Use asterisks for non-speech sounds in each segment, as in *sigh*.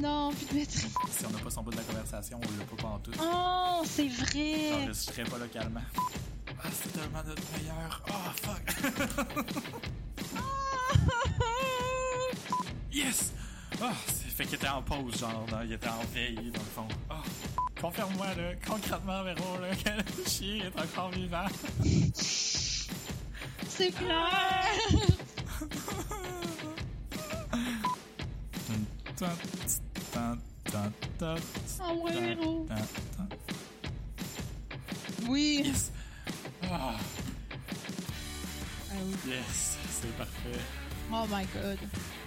non, plus de maîtrise. Si on n'a pas son bout de la conversation, on l'a pas pantoute. Oh, c'est vrai. J'enregistrerai pas localement. Ah, c'est tellement notre meilleur. Oh, fuck. *laughs* yes! Ah, c'est fait qu'il était en pause, genre, il était en veille, dans le fond. Ah. Confirme-moi, là, concrètement, Véro, là, que le chien est encore vivant. C'est clair. *laughs* Tan, Ah tan, tan. Oui. Yes! Ah, Ah oui. yes, c'est parfait. Oh my god.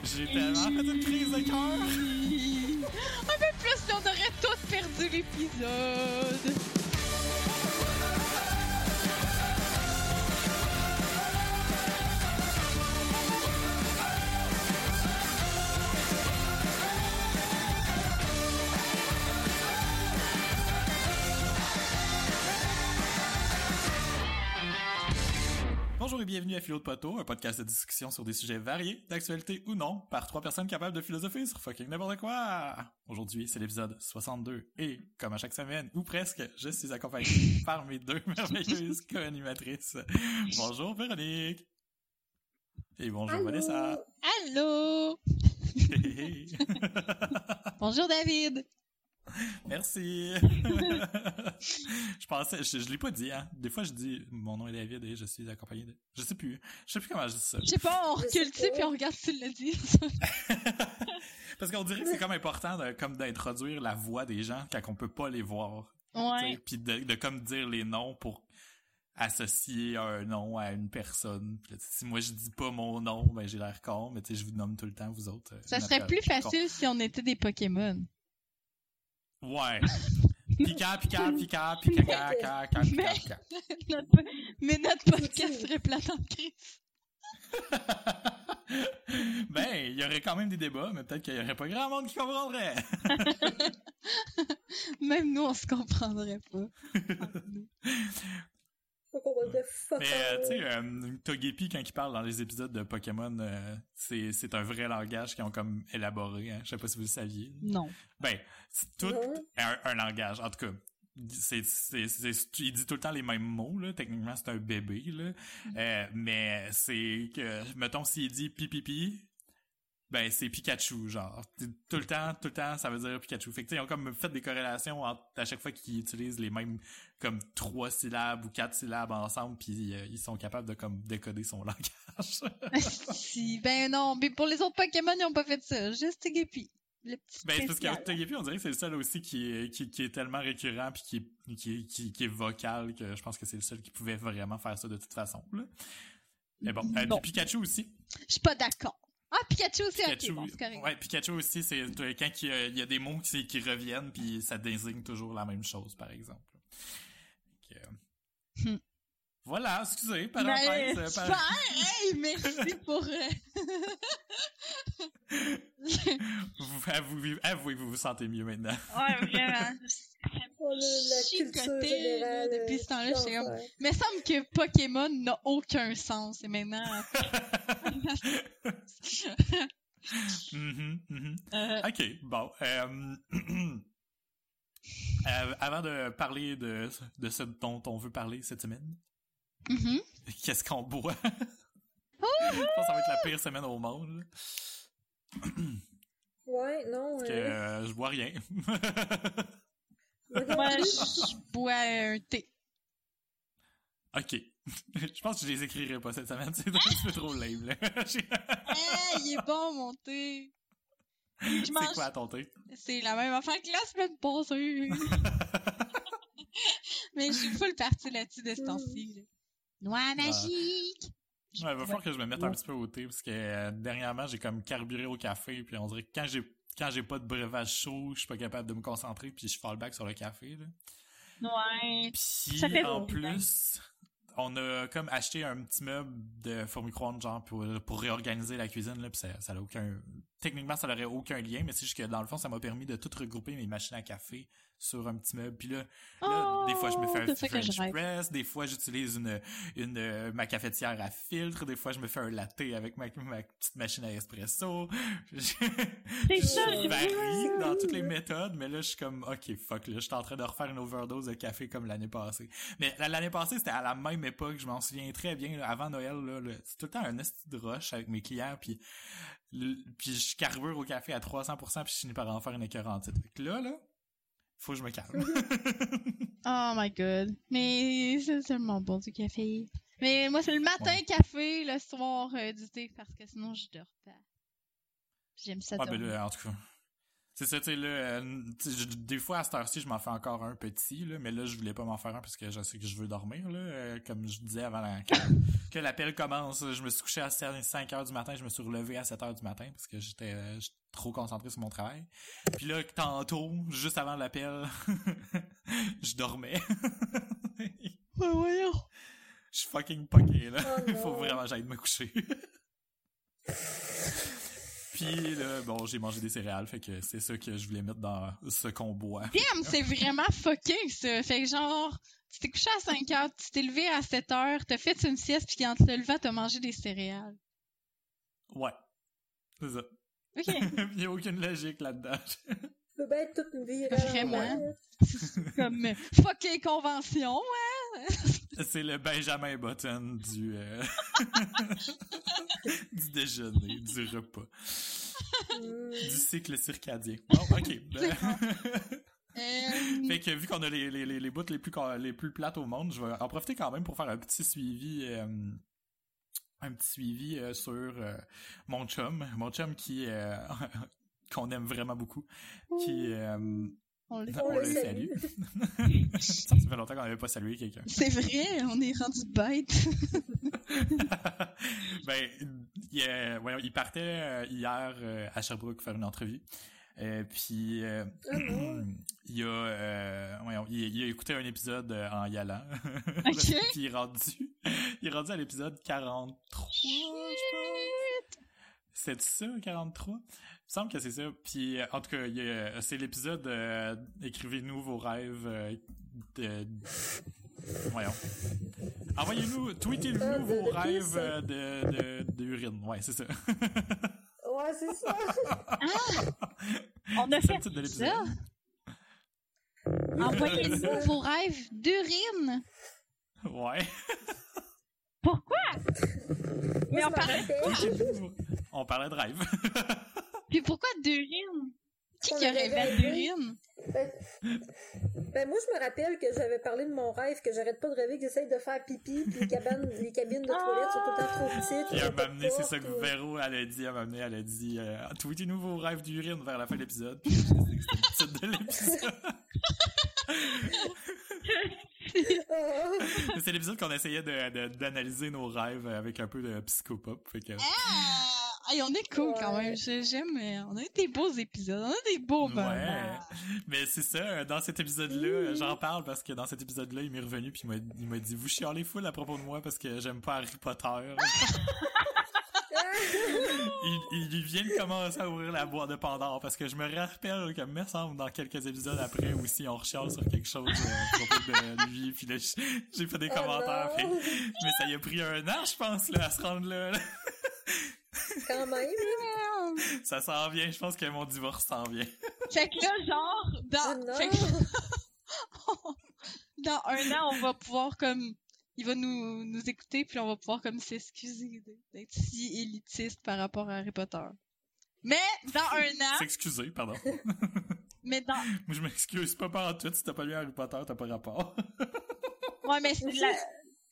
J'ai tellement fait une crise de cœur! *laughs* Un peu plus, on aurait tous perdu l'épisode. Bienvenue à Philo de Poteau, un podcast de discussion sur des sujets variés, d'actualité ou non, par trois personnes capables de philosopher sur fucking n'importe quoi. Aujourd'hui, c'est l'épisode 62 et, comme à chaque semaine, ou presque, je suis accompagné *laughs* par mes deux merveilleuses co-animatrices. Bonjour Véronique! Et bonjour Allô? Vanessa! Allô? Hey. *laughs* Bonjour David. *laughs* Merci! *laughs* je pensais, je, je l'ai pas dit, hein. Des fois, je dis mon nom est David et je suis accompagné de... Je sais plus. Je sais plus comment je dis ça. Je sais pas, on recule dessus puis on regarde si tu l'as dit. *laughs* Parce qu'on dirait que c'est comme important de, comme d'introduire la voix des gens quand on peut pas les voir. ouais. Puis de, de comme dire les noms pour associer un nom à une personne. Puis là, si moi je dis pas mon nom, ben j'ai l'air con, mais tu sais, je vous nomme tout le temps, vous autres. euh, Ça serait plus facile si on était des Pokémon. Ouais. *laughs* Pika, pika, pika, pika, pika, pika, pika, Mais- pika. *laughs* Notre- Mais notre podcast serait plat en crise. *laughs* ben, il y aurait quand même des débats, mais peut-être qu'il y aurait pas grand monde qui comprendrait. Même nous, on se comprendrait pas. Mais euh, tu sais, euh, Togepi, quand il parle dans les épisodes de Pokémon, euh, c'est c'est un vrai langage qu'ils ont comme élaboré. Hein? Je sais pas si vous le saviez. Non. Ben, c'est tout un, un langage. En tout cas, c'est, c'est, c'est- il dit tout le temps les mêmes mots. Là. Techniquement, c'est un bébé. Là. Euh, mais c'est que, mettons, s'il dit pipipi, ben c'est Pikachu, genre. Tout le temps, tout le temps, ça veut dire Pikachu. Fait que, ils ont comme fait des corrélations entre, à chaque fois qu'ils utilisent les mêmes, comme, trois syllabes ou quatre syllabes ensemble, puis euh, ils sont capables de, comme, décoder son *laughs* langage. *laughs* si, ben non. Mais pour les autres Pokémon, ils ont pas fait ça. Juste Guppy. Le petit Ben, parce que Togepi, on dirait que c'est le seul aussi qui est, qui, qui est tellement récurrent puis qui est, qui, est- qui, qui est vocal que je pense que c'est le seul qui pouvait vraiment faire ça de toute façon. Là. Mais bon, euh, Pikachu aussi. Je suis pas d'accord. Ah, *laughs* Pikachu aussi, Pikachu, ok, bon, c'est ouais, Pikachu aussi, c'est euh, quand il y, a, il y a des mots qui, qui reviennent puis ça désigne toujours la même chose, par exemple. Que, euh, Hmm. Voilà, excusez, Ben, parenthèse. euh, super! Hey, merci *laughs* pour... euh, vous, avouez, avouez vous vous sentez mieux maintenant. *laughs* ouais, vraiment. La culture chicoté, là, depuis ce temps-là, j'étais comme-. Mais semble que Pokémon n'a aucun sens. Et maintenant... *laughs* Mhm, mhm. euh, OK, bon. euh, *clears throat* euh, avant de parler de, de ce dont on veut parler cette semaine, mhm. qu'est-ce qu'on boit? *laughs* Je pense que ça va être la pire semaine au monde. *clears throat* Ouais, non. Parce que euh, euh, je bois rien. *laughs* moi je bois un thé. OK. *laughs* Je pense que je les écrirai pas cette semaine. C'est un petit peu trop lame. là. Hey, il est bon, mon thé. C'est mange- quoi ton thé? C'est la même affaire que la semaine passée. Mais je suis full partie là-dessus de ce temps-ci. là. Noix magique! Ouais, il va falloir que je me mette un petit peu au thé parce que euh, dernièrement, j'ai comme carburé au café puis on dirait que quand j'ai quand j'ai pas de breuvage chaud, je suis pas capable de me concentrer puis je fall back sur le café là. Ouais. Puis Ça fait en drôle, plus, on a comme acheté un petit meuble de four micro-ondes genre pour, pour réorganiser la cuisine là, puis ça, ça a aucun techniquement ça n'aurait aucun lien, mais c'est juste que dans le fond ça m'a permis de tout regrouper mes machines à café sur un petit meuble. Puis là, là, des fois, je me fais un French press. Des fois, j'utilise une, une, euh, ma cafetière à filtre. Des fois, je me fais un latte avec ma, ma petite machine à espresso. *laughs* Je, je varie dans toutes les méthodes, mais là, je suis comme, OK, fuck, là, je suis en train de refaire une overdose de café comme l'année passée. Mais la- l'année passée, c'était à la même époque, je m'en souviens très bien, là, avant Noël, là, là, c'est tout le temps un esti de rush avec mes clients, puis puis je carbure au café à 300%, puis je finis par en faire une écœurante. Fait que là, là, faut que je me calme. *laughs* Oh my god. Mais c'est tellement bon du café. Mais moi, c'est le matin Ouais. café, le soir euh, du thé, parce que sinon, je dors pas. J'aime ça Ouais, ben là, en tout cas. C'est ça, tu sais, là, euh, je- des fois, à cette heure-ci, je m'en fais encore un petit, là, mais là, je voulais pas m'en faire un parce que je sais que je veux dormir, là, euh, comme je disais avant la- que, que l'appel commence. Je me suis couché à 5 heures du matin, je me suis relevé à 7 heures du matin parce que euh, j'étais trop concentré sur mon travail. Puis là, tantôt, juste avant l'appel, *laughs* je dormais. Ouais, *laughs* voyons. Je suis fucking poqué, là. Oh Il *laughs* faut non. vraiment que j'aille me coucher. Puis là, bon, j'ai mangé des céréales, fait que c'est ça que je voulais mettre dans ce qu'on boit. Damn, c'est vraiment fucking ça. Fait que genre, tu t'es couché à 5 heures, tu t'es levé à 7 heures, t'as fait une sieste, puis en te levant, t'as mangé des céréales. Ouais. C'est ça. Ok. *laughs* Il n'y a aucune logique là-dedans. *laughs* Ça peut bien être toute une vie. Vraiment? *laughs* Comme euh, fucking convention, ouais. c'est le Benjamin Button du, euh, du déjeuner, du repas, du cycle circadien. Bon, ok. Ben- Euh, Fait que vu qu'on a les, les, les, les bouts les plus, les plus plates au monde, je vais en profiter quand même pour faire un petit suivi. euh, un petit suivi euh, sur euh, mon chum. Mon chum qui euh, *laughs* qu'on aime vraiment beaucoup. Qui on le- *laughs* on, On le le salue. *laughs* ça, fait longtemps qu'on n'avait pas salué quelqu'un. C'est vrai, on est rendu bête. ben, il, il partait hier à Sherbrooke faire une entrevue. Euh, puis euh, Ah *clears throat* il a euh, voyons, il, il a écouté un épisode euh, en y allant. *laughs* Puis il est rendu il est rendu à l'épisode 43 je pense. C'est ça 43 Il me semble que c'est ça. Puis euh, en tout cas, c'est l'épisode écrivez-nous vos rêves de voyons. Envoyez-nous, tweetez-nous de- vos de rêves ça? euh, de de d'urine. Ouais, c'est ça. *laughs* Ouais, c'est ça. *laughs* On a C'est fait de ça. Envoyez-nous *laughs* vos rêves d'urine. Ouais. Pourquoi? Mais on parlait- rappelle- Tweetez-nous. On parlait de rêve. Puis pourquoi d'urine? Qui rêvé. d'urine? Ben, ben, moi, je me rappelle que j'avais parlé de mon rêve, que j'arrête pas de rêver que j'essaye de faire pipi, puis les, cabanes, *laughs* les cabines de toilettes sont tout le temps trop petites. Puis il y a elle pas m'a de amené, c'est ça que ou- Véro, elle a dit, elle m'a amené, elle a dit, euh, tweetez-nous vos rêves d'urine vers la fin de l'épisode. Puis je sais que c'était le titre de l'épisode. Ah, *laughs* *laughs* c'est l'épisode qu'on essayait de, de- d'analyser nos rêves avec un peu de psychopop. Fait que, Ah! Hey, on est cool quand Ouais. même. J'aime. euh, On a eu des beaux épisodes. On a des beaux ouais. moments. Mais c'est ça, dans cet épisode-là, j'en parle parce que dans cet épisode-là, il m'est revenu puis il m'a, dit, vous chialez full à propos de moi parce que j'aime pas Harry Potter. *laughs* *laughs* il, il vient de commencer à ouvrir la boîte de Pandore parce que je me rappelle que me semble dans quelques épisodes après aussi on rechiale sur quelque chose euh, à propos de lui puis là j'ai fait des Oh commentaires mais ça y a pris un an je pense là à se rendre là, là. *laughs* Quand même. *laughs* ça s'en vient je pense que mon divorce s'en vient *laughs* Fait que là, genre, Ah dans, non. fait que- *laughs* dans un an, on va pouvoir comme. Il va nous, nous écouter, puis on va pouvoir comme s'excuser d'être si élitiste par rapport à Harry Potter. Mais dans un an, s'excuser pardon mais dans. moi je m'excuse pas par tout si t'as pas lu Harry Potter t'as pas rapport Ouais, mais c'est la-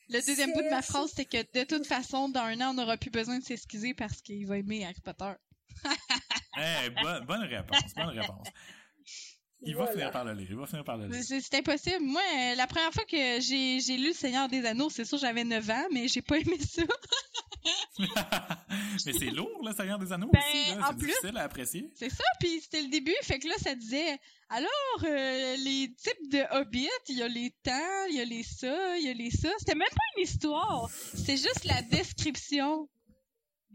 le deuxième bout de ma phrase, c'est que de toute façon, dans un an, on n'aura plus besoin de s'excuser parce qu'il va aimer Harry Potter. *laughs* Eh, bonne, bonne réponse bonne réponse il va finir par le lire il va finir par le lire C'est c'est impossible. Moi, euh, la première fois que j'ai lu Le Seigneur des Anneaux, c'est sûr j'avais 9 ans, mais j'ai pas aimé ça. *laughs* mais c'est lourd le Seigneur des Anneaux Ben, aussi c'est plus- difficile à apprécier C'est ça, puis c'était le début, fait que là, ça disait, alors, euh, les types de hobbits, il y a les temps, il y a les ça, il y a les ça. C'était même pas une histoire, c'était juste la description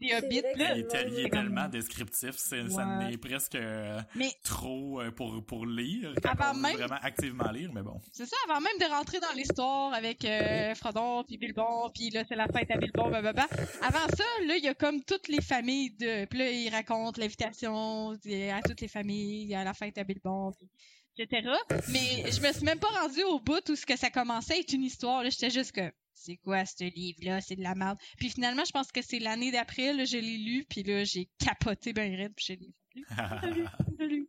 des hobbits, là. Il est, il est tellement descriptif, c'est- ça n'est presque euh, Mais trop euh, pour, pour lire, quand Avant même- vraiment activement lire, mais bon. c'est ça, avant même de rentrer dans l'histoire avec euh, Frodon, puis Bilbon, puis là, c'est la fête à Bilbon, blablabla. Avant ça, là, il y a comme toutes les familles de... Puis là, il raconte l'invitation à toutes les familles, à la fête à Bilbon, puis etc. Mais je me suis même pas rendue au bout où ce que ça commençait à être une histoire. J'étais juste que c'est quoi ce livre-là, c'est de la merde. Puis finalement, je pense que c'est l'année d'après, je l'ai lu, puis là, j'ai capoté ben raide, puis je l'ai lu.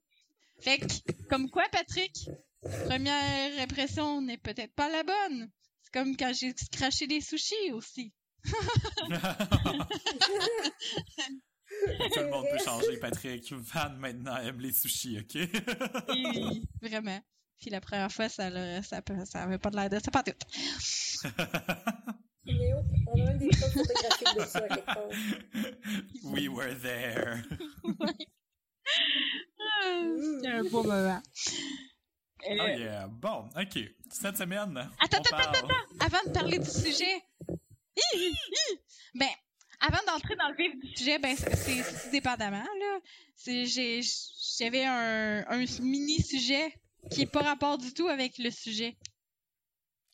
Fait que, comme quoi, Patrick, première impression n'est peut-être pas la bonne. C'est comme quand j'ai craché des sushis aussi. *laughs* *laughs* Tout le monde peut changer, Patrick. Van maintenant aime les sushis, ok? *laughs* Et vraiment. Puis la première fois, ça, leur- ça, ça avait pas de l'air de ça, pas tout. Oh, on a même des photos photographiques de ça à quelque part. We were there. *laughs* C'était un beau moment. Oh yeah. Bon, ok. Cette semaine, Attends, on attends, parle... Avant de parler du sujet, hi, hi, hi. ben, avant d'entrer dans le vif du sujet, ben, c'est tout dépendamment, là. J'avais un, un mini-sujet qui est pas rapport du tout avec le sujet.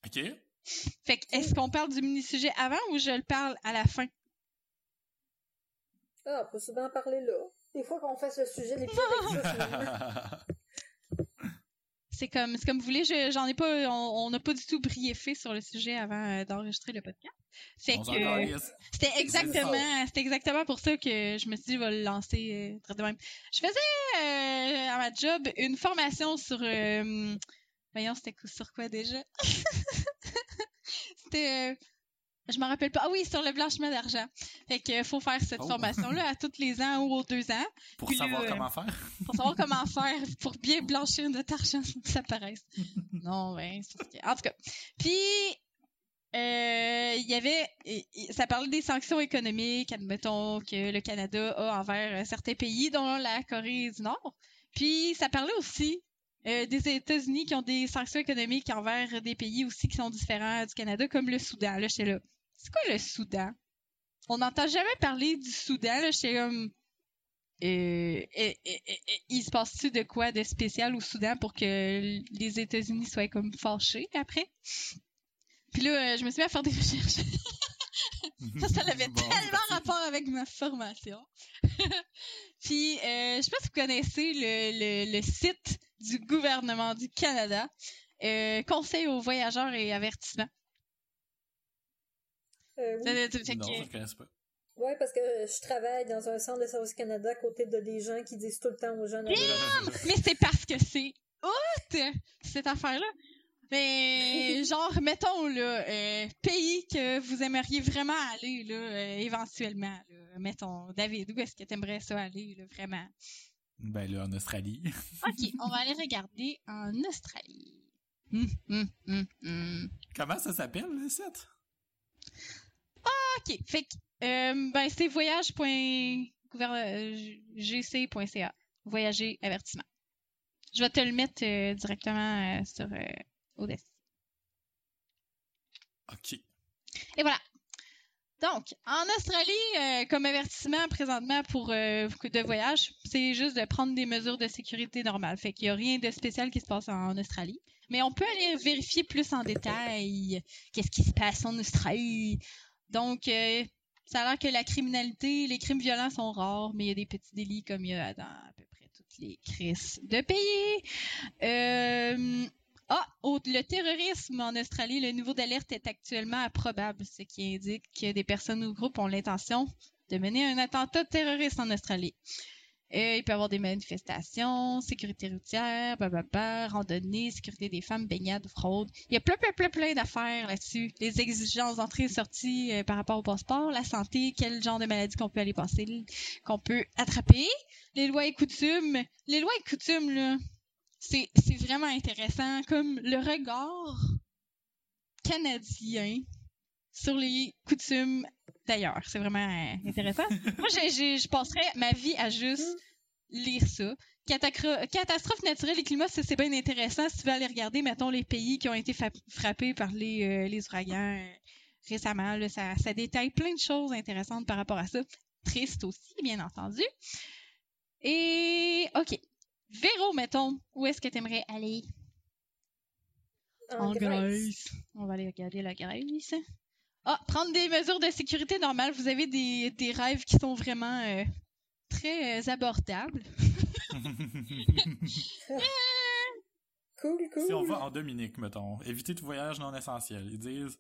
Ok. Fait que, est-ce qu'on parle du mini-sujet avant ou je le parle à la fin? Ah, on peut souvent en parler là. Des fois qu'on fait ce sujet, les *laughs* *laughs* plus avec ça, finalement. C'est comme, c'est comme vous voulez, je- j'en ai pas, on n'a pas du tout briefé sur le sujet avant euh, d'enregistrer le podcast. Fait On que. C'était exactement, c'était exactement pour ça que je me suis dit, je vais le lancer euh, très de même. Je faisais euh, à ma job une formation sur, euh, voyons, c'était sur quoi déjà? *laughs* C'était, euh, je m'en rappelle pas. Ah oui, sur le blanchiment d'argent. Fait que faut faire cette Oh. formation-là à tous les ans ou aux deux ans Pour puis savoir là, comment faire. *laughs* pour savoir comment faire pour bien blanchir notre argent sans *laughs* que ça paraisse. *laughs* Non, ben, que- En tout cas. Puis, euh, il y avait... Ça parlait des sanctions économiques, admettons, que le Canada a envers euh, certains pays, dont la Corée du Nord. Puis, ça parlait aussi euh, des États-Unis qui ont des sanctions économiques envers des pays aussi qui sont différents du Canada, comme le Soudan. Là, j'étais là. C'est quoi le Soudan? On n'entend jamais parler du Soudan. Là, j'étais comme... Euh, et- et- et- et- il se passe-tu de quoi de spécial au Soudan pour que les États-Unis soient comme fâchés après? Puis là, euh, je me suis mis à faire des *laughs* recherches. Ça, ça avait Bon, tellement rapport avec ma formation. *laughs* Puis, euh, je sais pas si vous connaissez le, le, le site du gouvernement du Canada, euh, Conseil aux voyageurs et avertissements. Euh, oui. Non, je connais pas. Ouais, parce que je travaille dans un centre de service Canada à côté de des gens qui disent tout le temps aux gens d'aller Mais c'est parce que c'est hot, cette affaire-là. Mais *laughs* genre, mettons, là, euh, pays que vous aimeriez vraiment aller, là, euh, éventuellement, là. Mettons, David, où est-ce que t'aimerais ça aller, là, vraiment? Ben là, en Australie. *laughs* OK, on va aller regarder en Australie. Hum, hum, hum, hum. Comment ça s'appelle, le site? OK, fait que, euh, ben, c'est voyage.gc.ca. Voyager, avertissement. Je vais te le mettre euh, directement euh, sur euh, Audacity. Ok. Et voilà. Donc, en Australie, euh, comme avertissement présentement pour euh, de voyage, c'est juste de prendre des mesures de sécurité normales. Fait qu'il n'y a rien de spécial qui se passe en Australie. Mais on peut aller vérifier plus en détail qu'est-ce qui se passe en Australie. Donc, euh, ça a l'air que la criminalité, les crimes violents sont rares, mais il y a des petits délits comme il y a dans à peu près toutes les crises de pays. Euh, ah, le terrorisme en Australie, le niveau d'alerte est actuellement improbable, ce qui indique que des personnes ou groupes ont l'intention de mener un attentat terroriste en Australie. Euh, il peut y avoir des manifestations, sécurité routière, randonnée, sécurité des femmes, baignade, fraude. Il y a plein, plein, plein, plein d'affaires là-dessus. Les exigences d'entrée et sortie euh, par rapport au passeport, la santé, quel genre de maladie qu'on peut aller passer, qu'on peut attraper, les lois et coutumes. Les lois et coutumes, là, c'est c'est vraiment intéressant, comme le regard canadien sur les coutumes d'ailleurs. C'est vraiment euh, intéressant. *laughs* Moi, je passerais ma vie à juste lire ça. Catacro- catastrophe naturelle et climat, c'est bien intéressant. Si tu veux aller regarder, mettons, les pays qui ont été frappés par les, euh, les ouragans euh, récemment, là, ça, ça détaille plein de choses intéressantes par rapport à ça. triste aussi, bien entendu. Et, OK. Véro, mettons, où est-ce que tu aimerais aller? En Grèce. On va aller regarder la Grèce. Ah, prendre des mesures de sécurité normales. Vous avez des, des rêves qui sont vraiment euh, très euh, abordables. *laughs* *laughs* Cool, cool. Si on va en Dominique, mettons, éviter tout voyage non essentiel. Ils disent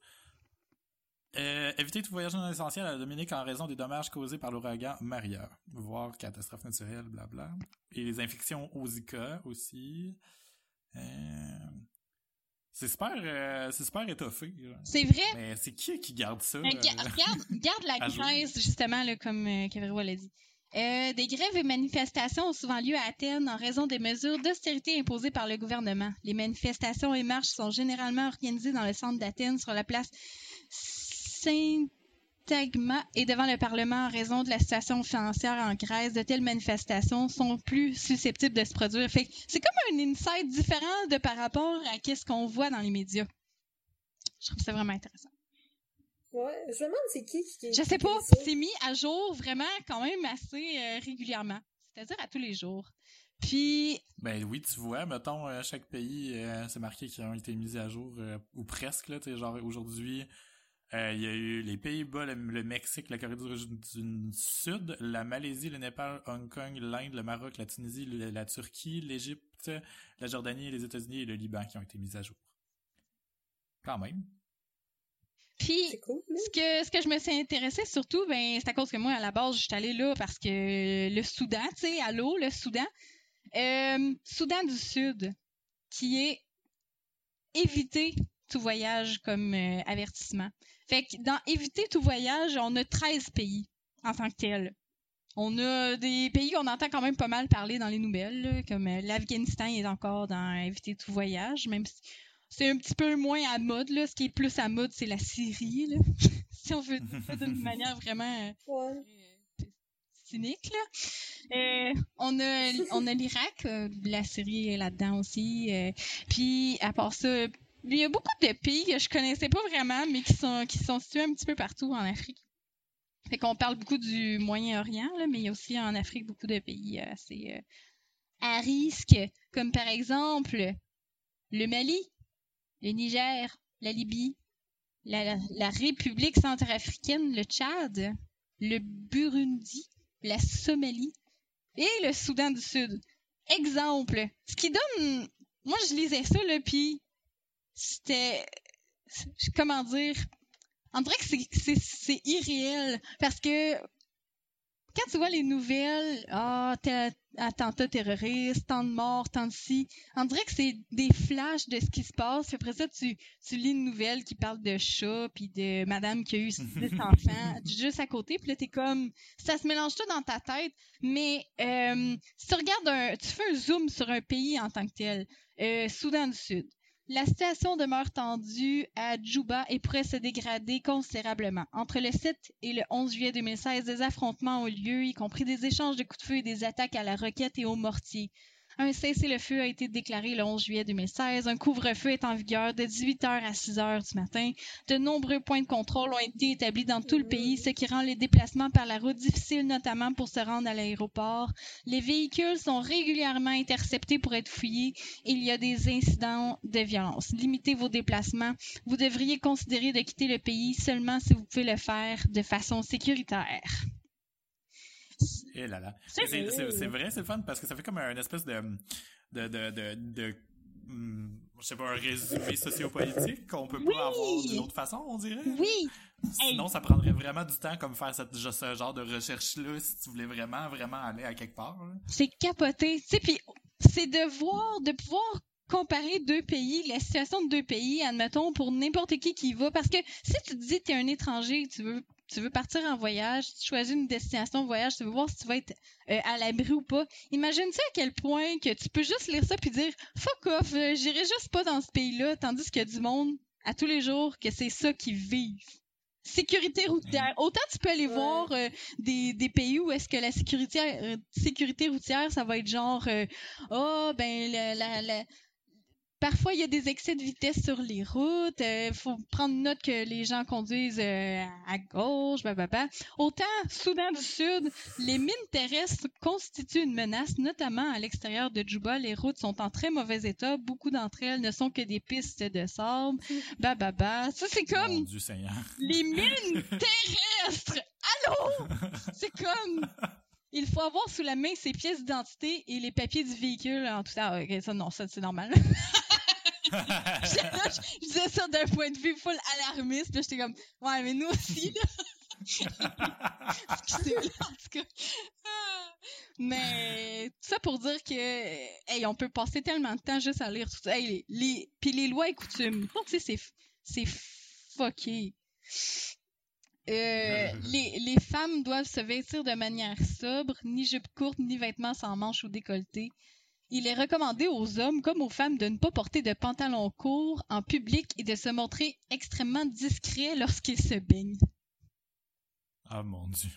euh, éviter tout voyage non essentiel à la Dominique en raison des dommages causés par l'ouragan Maria, voire catastrophe naturelle, blabla. Et les infections au Zika aussi. Euh, c'est super, euh, c'est super étoffé. C'est vrai? Mais c'est qui qui garde ça? Euh, regarde, *laughs* regarde la. Grèce, justement, là, comme euh, l'a dit. Euh, des grèves et manifestations ont souvent lieu à Athènes en raison des mesures d'austérité imposées par le gouvernement. Les manifestations et marches sont généralement organisées dans le centre d'Athènes sur la place Syntagma et devant le Parlement en raison de la situation financière en Grèce. De telles manifestations sont plus susceptibles de se produire. Fait que c'est comme un insight différent de par rapport à ce qu'on voit dans les médias. Je trouve ça vraiment intéressant. Ouais, je me demande c'est qui qui. Je sais pas, c'est mis à jour vraiment quand même assez euh, régulièrement. C'est-à-dire à tous les jours. Puis, Ben oui, tu vois, mettons, euh, chaque pays, euh, c'est marqué qu'ils ont été mis à jour, euh, ou presque, là, tu sais, genre aujourd'hui, euh, il y a eu les Pays-Bas, le, le Mexique, la Corée du, du Sud, la Malaisie, le Népal, Hong Kong, l'Inde, le Maroc, la Tunisie, le- la Turquie, l'Égypte, la Jordanie, les États-Unis et le Liban qui ont été mis à jour. Quand même. puis C'est cool, ce que, ce que je me suis intéressée surtout, ben, c'est à cause que moi, à la base, je suis allée là parce que le Soudan, tu sais, à l'eau, le Soudan, euh, Soudan du Sud, qui est éviter tout voyage comme euh, avertissement. Fait que dans éviter tout voyage, on a 13 pays en tant que tel. On a des pays qu'on entend quand même pas mal parler dans les nouvelles, là, comme euh, l'Afghanistan est encore dans éviter tout voyage, même si c'est un petit peu moins à mode. Là. Ce qui est plus à mode, c'est la Syrie. Là. *laughs* si on veut dire ça d'une *laughs* manière vraiment euh, Ouais. cynique. Là. Euh, on a, *laughs* on a l'Irak, euh, la Syrie est là-dedans aussi. euh, puis à part ça, il y a beaucoup de pays que je connaissais pas vraiment, mais qui sont, qui sont situés un petit peu partout en Afrique. Fait qu'on parle beaucoup du Moyen-Orient, mais il y a aussi en Afrique beaucoup de pays euh, assez euh, à risque, comme par exemple le Mali, le Niger, la Libye, la, la République centrafricaine, le Tchad, le Burundi, la Somalie et le Soudan du Sud. Exemple, ce qui donne... Moi, je lisais ça, là, puis c'était... Comment dire? On dirait que c'est- irréel, parce que quand tu vois les nouvelles, ah, tel attentat terroriste, tant de morts, tant de ci, on dirait que c'est des flashs de ce qui se passe. Puis après ça, tu, tu lis une nouvelle qui parle de chat, puis de madame qui a eu *laughs* six enfants juste à côté. Puis là, t'es comme, ça se mélange tout dans ta tête. Mais euh, si tu regardes un, tu fais un zoom sur un pays en tant que tel, euh, Soudan du Sud. La situation demeure tendue à Djouba et pourrait se dégrader considérablement. Entre le 7 et le 11 juillet 2016, des affrontements ont eu lieu, y compris des échanges de coups de feu et des attaques à la roquette et au mortier. Un cessez-le-feu a été déclaré le 11 juillet 2016. Un couvre-feu est en vigueur de 18h à 6h du matin. De nombreux points de contrôle ont été établis dans tout le pays, ce qui rend les déplacements par la route difficiles, notamment pour se rendre à l'aéroport. Les véhicules sont régulièrement interceptés pour être fouillés et il y a des incidents de violence. Limitez vos déplacements. Vous devriez considérer de quitter le pays seulement si vous pouvez le faire de façon sécuritaire. Et là là. C'est vrai. c'est- fun parce que ça fait comme un espèce de de de de, de hum, je sais pas un résumé sociopolitique qu'on peut Oui. pas avoir d'une autre façon, on dirait. Oui, Sinon, ça prendrait vraiment du temps comme faire cette, ce genre de recherche-là si tu voulais vraiment, vraiment aller à quelque part. c'est capoté. Tu sais, puis c'est de voir, de pouvoir comparer deux pays, la situation de deux pays, admettons, pour n'importe qui qui y va. Parce que si tu te dis que tu es un étranger, tu veux, tu veux partir en voyage, tu choisis une destination de voyage, tu veux voir si tu vas être euh, à l'abri ou pas. Imagine-tu à quel point que tu peux juste lire ça puis dire fuck off, euh, j'irai juste pas dans ce pays-là, tandis qu'il y a du monde à tous les jours que c'est ça qu'ils vivent. Sécurité routière. Autant tu peux aller Ouais. voir euh, des, des pays où est-ce que la sécurité, euh, sécurité routière, ça va être genre, oh, ben, la, la, la- Parfois, il y a des excès de vitesse sur les routes. Il faut prendre note que les gens conduisent euh, à gauche, blablabla. Autant, Soudan du Sud, les mines terrestres constituent une menace, notamment à l'extérieur de Djouba. Les routes sont en très mauvais état. Beaucoup d'entre elles ne sont que des pistes de sable. Bababa. Ça, c'est comme Mon Dieu Seigneur. les mines terrestres. Allô? C'est comme... Il faut avoir sous la main ses pièces d'identité et les papiers du véhicule en tout. Ok, ça, non, ça, c'est normal. Là, *laughs* je, je disais ça d'un point de vue full alarmiste, puis là, j'étais comme, ouais, mais nous aussi, là. *laughs* Excusez-moi, en tout cas. Mais tout ça pour dire que, hey, on peut passer tellement de temps juste à lire tout ça. Hey, les, les, puis les lois et coutumes. Donc, tu sais, c'est, c'est fucké. Euh, *laughs* les, les femmes doivent se vêtir de manière sobre, ni jupe courte, ni vêtements sans manches ou décolletés. Il est recommandé aux hommes comme aux femmes de ne pas porter de pantalons courts en public et de se montrer extrêmement discrets lorsqu'ils se baignent. Ah mon Dieu.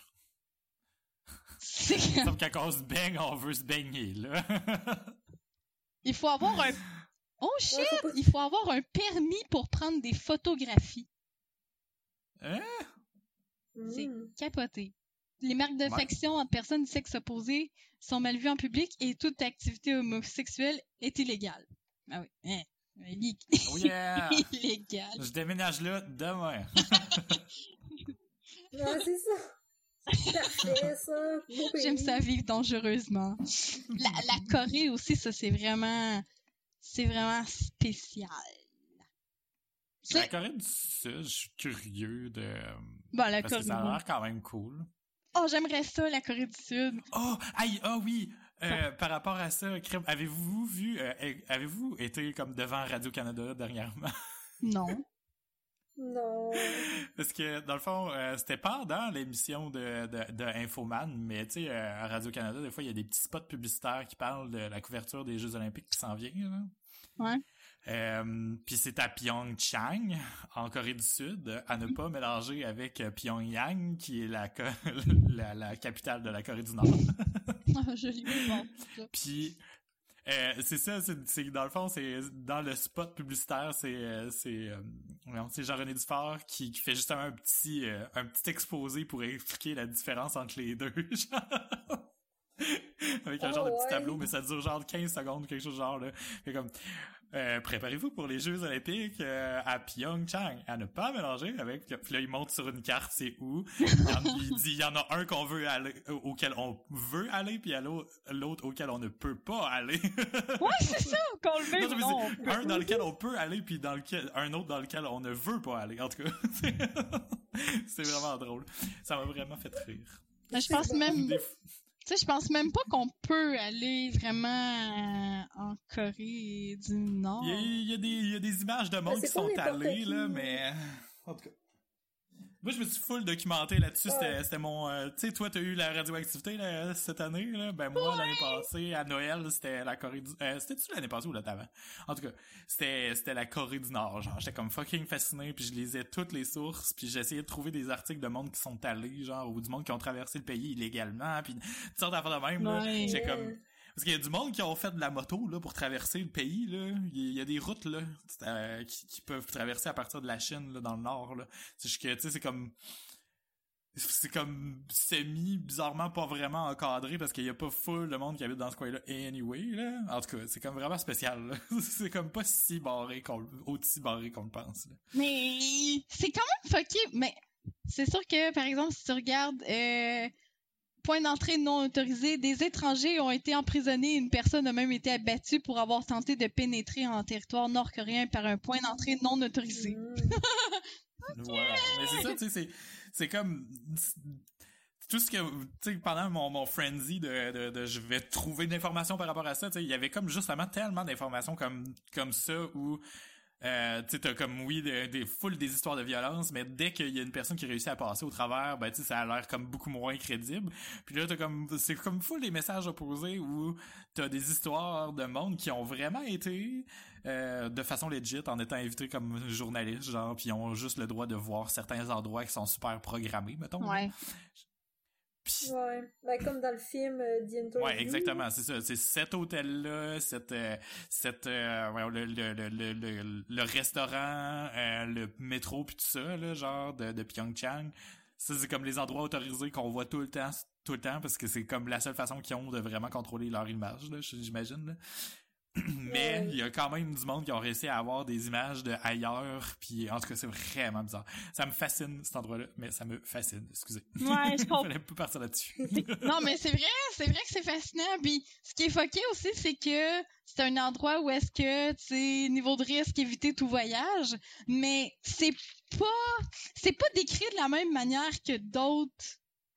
C'est Ça me quand on se baigne, on veut se baigner, là. *laughs* Il faut avoir un... *laughs* Oh shit! Il faut avoir un permis pour prendre des photographies. Hein? C'est Mm. capoté. Les marques d'affection entre personnes du sexe opposé sont mal vues en public et toute activité homosexuelle est illégale. Ah oui. Hein. Illig- Oh yeah! *laughs* Illégal. Je déménage là demain. *laughs* Ouais, c'est ça. J'aime ça vivre dangereusement. La, la Corée aussi, ça c'est vraiment, c'est vraiment spécial. La Corée du Sud, je suis curieux de. bon, la Parce que Corée. ça a l'air quand même cool. Oh, j'aimerais ça, la Corée du Sud. Oh, aïe, ah oui! Euh, par rapport à ça, avez-vous vu, euh, avez-vous été comme devant Radio-Canada dernièrement? *laughs* Non. Non. Parce que, dans le fond, euh, c'était pendant l'émission de, de, de Infoman, mais tu sais, euh, à Radio-Canada, des fois, il y a des petits spots publicitaires qui parlent de la couverture des Jeux olympiques qui s'en vient, là. Ouais. Euh, puis c'est à Pyeongchang, en Corée du Sud, à ne pas mélanger avec euh, Pyongyang, qui est la, *laughs* la, la capitale de la Corée du Nord. *laughs* Ah. Puis euh, c'est ça, c'est dans le fond, c'est dans le spot publicitaire, c'est euh, c'est Jean-René Dufort qui, qui fait justement un petit un petit exposé pour expliquer la différence entre les deux. *laughs* genre. Avec un Oh, genre de petit ouais. tableau, mais ça dure genre 15 secondes ou quelque chose genre là. Fait comme euh, préparez-vous pour les Jeux Olympiques euh, à Pyeongchang, à ne pas mélanger avec. Puis là, il monte sur une carte, c'est où? Il, y en- il dit, il y en a un qu'on veut aller, auquel on veut aller, puis il y a l'au- l'autre auquel on ne peut pas aller. *laughs* Ouais, c'est ça, qu'on le veut Non, un dans lequel on peut aller, puis dans lequel, un autre dans lequel on ne veut pas aller. En tout cas, *laughs* c'est- vraiment drôle. Ça m'a vraiment fait rire. Mais je pense même, Des- tu sais, je pense même pas qu'on peut aller vraiment euh, en Corée du Nord. Il y, a, il y a des, il y a des images de monde c'est qui sont allés, là, mais... En tout cas. Moi, je me suis full documenté là-dessus. C'était, c'était mon... euh, tu sais, toi, t'as eu la radioactivité là, cette année, là. Ben, moi, l'année passée, à Noël, c'était la Corée du... Euh, c'était-tu l'année passée ou l'année avant? En tout cas, c'était, c'était la Corée du Nord, genre. J'étais comme fucking fasciné, puis je lisais toutes les sources, puis j'essayais de trouver des articles de monde qui sont allés, genre, ou du monde qui ont traversé le pays illégalement, puis toutes sortes d'affaires de même, là. Ouais. J'étais comme... Parce qu'il y a du monde qui ont fait de la moto là pour traverser le pays là. Il y a des routes là euh, qui, peuvent traverser à partir de la Chine là dans le nord là. C'est que tu sais c'est comme c'est comme semi bizarrement pas vraiment encadré parce qu'il y a pas full de monde qui habite dans ce coin-là anyway là. En tout cas, c'est comme vraiment spécial. *laughs* c'est comme pas si barré qu'on aussi barré qu'on le pense. Mais c'est quand même fucké. Mais c'est sûr que, par exemple, si tu regardes euh, point d'entrée non autorisé, des étrangers ont été emprisonnés. Une personne a même été abattue pour avoir tenté de pénétrer en territoire nord-coréen par un point d'entrée non autorisé. *laughs* Voilà. Mais c'est ça, c'est, comme tout ce que, tu sais, pendant mon, frenzy de je vais trouver de l'information par rapport à ça, tu sais, il y avait comme justement tellement d'informations comme, comme ça où, euh, tu t'as comme, oui, des, des full des histoires de violence, mais dès qu'il y a une personne qui réussit à passer au travers, ben, tu ça a l'air comme beaucoup moins crédible. Puis là, t'as comme, c'est comme full des messages opposés où t'as des histoires de monde qui ont vraiment été, euh, de façon legit en étant invités comme journalistes, genre, puis ils ont juste le droit de voir certains endroits qui sont super programmés, mettons. Ouais. Ouais, ben, comme dans le film euh, The Interview. Ouais, exactement, c'est ça. C'est cet hôtel-là, cette, euh, cette, euh, ouais, le, le, le, le, le, le restaurant, euh, le métro puis tout ça, là, genre de, de Pyeongchang. Ça, c'est comme les endroits autorisés qu'on voit tout le temps, tout le temps, parce que c'est comme la seule façon qu'ils ont de vraiment contrôler leur image, là, j'imagine. *coughs* Mais Ouais. il y a quand même du monde qui ont réussi à avoir des images de ailleurs, puis en tout cas, c'est vraiment bizarre. Ça me fascine, cet endroit-là, mais ça me fascine, excusez. Ouais, je *laughs* comprends. fallait pas partir là-dessus. *laughs* Non, mais c'est vrai, c'est vrai que c'est fascinant. Puis ce qui est foqué aussi, c'est que c'est un endroit où est-ce que, tu sais, niveau de risque, éviter tout voyage. Mais c'est pas, c'est pas décrit de la même manière que d'autres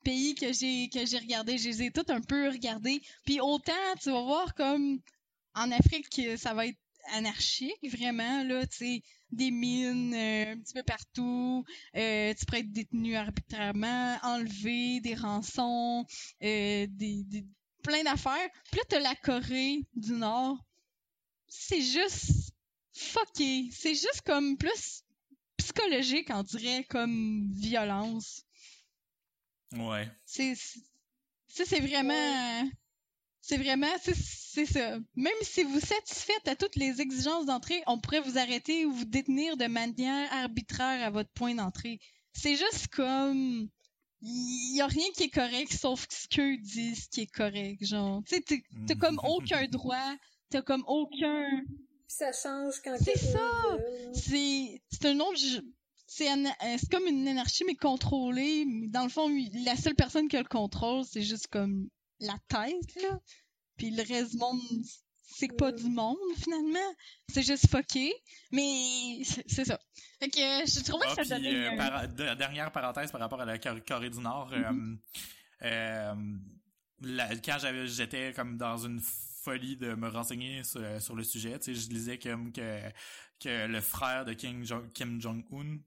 pays que j'ai que j'ai regardé. Je les ai tous un peu regardés. Puis autant, tu vas voir comme en Afrique, que ça va être anarchique, vraiment, là, tu sais, des mines euh, un petit peu partout, euh, tu pourrais être détenu arbitrairement, enlevé, des rançons, euh, des, des plein d'affaires. Puis là, t'as la Corée du Nord. C'est juste fucké. C'est juste comme plus psychologique, on dirait, comme violence. Ouais. C'est c'est- ça, c'est vraiment... C'est vraiment, c'est- c'est ça. Même si vous satisfaites à toutes les exigences d'entrée, on pourrait vous arrêter ou vous détenir de manière arbitraire à votre point d'entrée. C'est juste comme, il y a rien qui est correct sauf ce qu'eux disent qui est correct, genre. Tu sais, t'as comme aucun droit, t'as comme aucun, Puis ça change quand C'est ça! c'est c'est un autre c'est c'est comme une anarchie mais contrôlée dans le fond la seule personne qui a le contrôle c'est juste comme la tête là puis le reste du monde c'est pas Mm. du monde finalement c'est juste fucké mais c'est ça fait que je trouvais Ah, que ça puis, donnait euh, par- dernière parenthèse par rapport à la Cor- Corée du Nord. euh, la- quand j'étais comme dans une folie de me renseigner sur, sur le sujet, tu sais, je lisais comme que, que le frère de Kim, Jong- Kim Jong-un,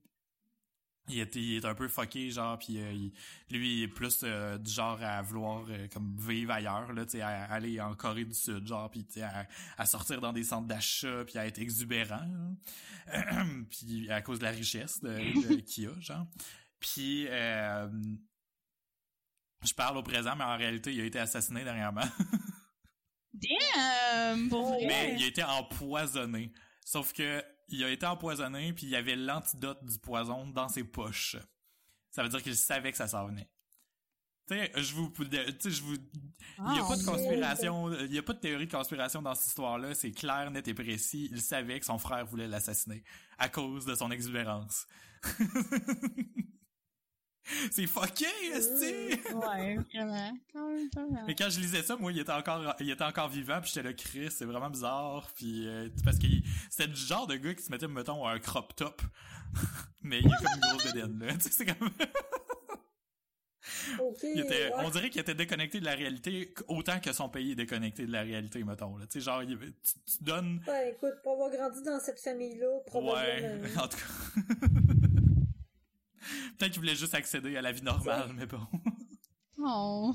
il est un peu fucké, genre, puis euh, il- lui, il est plus euh, du genre à vouloir euh, comme vivre ailleurs, là, tu sais, à aller en Corée du Sud, genre, puis tu sais, à, à sortir dans des centres d'achat, puis à être exubérant, là. *clears throat* puis à cause de la richesse *laughs* qu'il a, genre. Puis je parle au présent, mais en réalité, il a été assassiné dernièrement. *laughs* Damn, pour mais il a été empoisonné. Sauf que il a été empoisonné, puis il y avait l'antidote du poison dans ses poches. Ça veut dire qu'il savait que ça s'en venait. Tu sais, je vous, je vous, il y a Ah, pas de conspiration, il y a pas de théorie de conspiration dans cette histoire-là. C'est clair, net et précis. Il savait que son frère voulait l'assassiner à cause de son exubérance. *laughs* *laughs* c'est fucké, esti! *laughs* ouais vraiment. Mais quand je lisais ça, moi, il était encore, il était encore vivant, puis j'étais là, Chris, c'est vraiment bizarre, puis euh, parce que c'était le genre de gars qui se mettait, mettons, un crop top, *laughs* mais il est comme une grosse bedaine, là. Tu sais, c'est comme, Ok, il était, ouais. on dirait qu'il était déconnecté de la réalité autant que son pays est déconnecté de la réalité, mettons, là. Tu sais, genre, il- tu, tu donnes, Ouais, écoute, pour avoir grandi dans cette famille-là, ouais, probablement. en tout cas. *laughs* Peut-être qu'il voulait juste accéder à la vie normale, mais bon. Oh.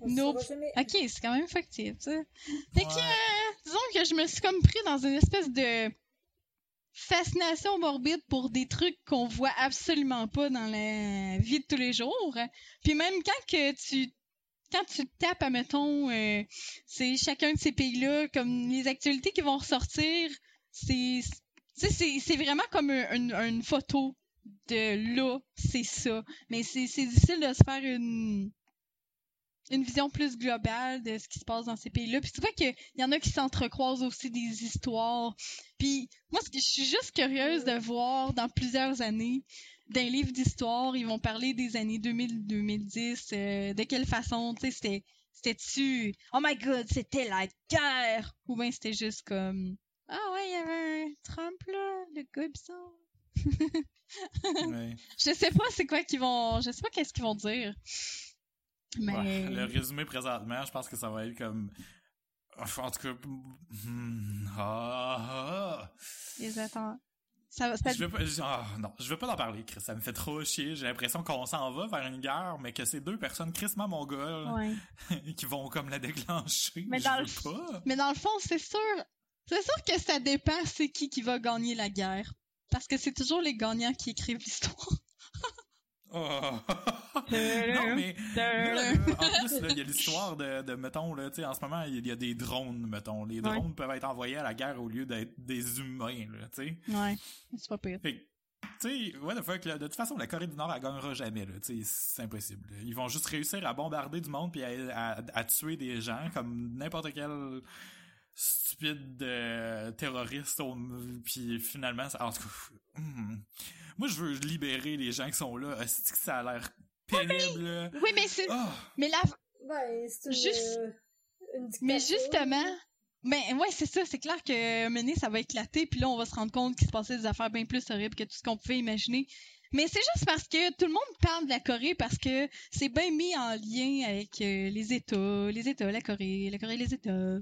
Nope. Ok, c'est quand même factible, ça. Fait que, euh, disons que je me suis comme pris dans une espèce de fascination morbide pour des trucs qu'on voit absolument pas dans la vie de tous les jours. Puis même quand que tu quand tu tapes, admettons, euh, c'est chacun de ces pays-là, comme les actualités qui vont ressortir, c'est tu sais, c'est c'est vraiment comme un- une, une photo de là, c'est ça. Mais c'est difficile de se faire une une vision plus globale de ce qui se passe dans ces pays-là. Puis tu vois qu'il y en a qui s'entrecroisent aussi des histoires. Puis moi, je suis juste curieuse de voir dans plusieurs années, d'un livre d'histoire, ils vont parler des années 2000-2010, euh, de quelle façon, tu sais, c'était c'était-tu « Oh my God, c'était la guerre! » Ou bien c'était juste comme « Ah ouais, il y avait un Trump là, le bizarre. Ouais. *laughs* » Je sais pas c'est quoi qu'ils vont... Je sais pas qu'est-ce qu'ils vont dire. Mais... Ouais, le résumé présentement, je pense que ça va être comme. En tout cas. hmm, ah, ah. Les attends. Ça, va- ça, Je veux pas. je- ah, non, je veux pas en parler, Chris. Ça me fait trop chier. J'ai l'impression qu'on s'en va vers une guerre, mais que c'est deux personnes crissement mongoles ouais. *laughs* qui vont comme la déclencher. Mais je dans veux le- pas. Mais dans le fond, c'est sûr, c'est sûr que ça dépend c'est qui qui va gagner la guerre. Parce que c'est toujours les gagnants qui écrivent l'histoire. Oh. non, mais là, en plus, il y a l'histoire de, de, mettons, là, tu sais, en ce moment, il y, a des drones, mettons. Les drones peuvent être envoyés à la guerre au lieu d'être des humains, là, tu sais. Ouais, c'est pas pire. Fait tu sais, what the fuck, là, de toute façon, la Corée du Nord, elle gagnera jamais, là, tu sais, c'est impossible. Ils vont juste réussir à bombarder du monde puis à, à, à tuer des gens comme n'importe quel stupide euh, terroriste puis finalement ça, en tout cas hmm. moi je veux libérer les gens qui sont là est-ce que ça a l'air pénible? oui mais, c'est oh. mais là ouais, c'est Juste... une mais justement mais ouais, c'est ça, c'est clair que mener ça va éclater, puis là on va se rendre compte qu'il se passait des affaires bien plus horribles que tout ce qu'on pouvait imaginer. Mais c'est juste parce que tout le monde parle de la Corée parce que c'est bien mis en lien avec euh, les États, les États, la Corée, la Corée, les États.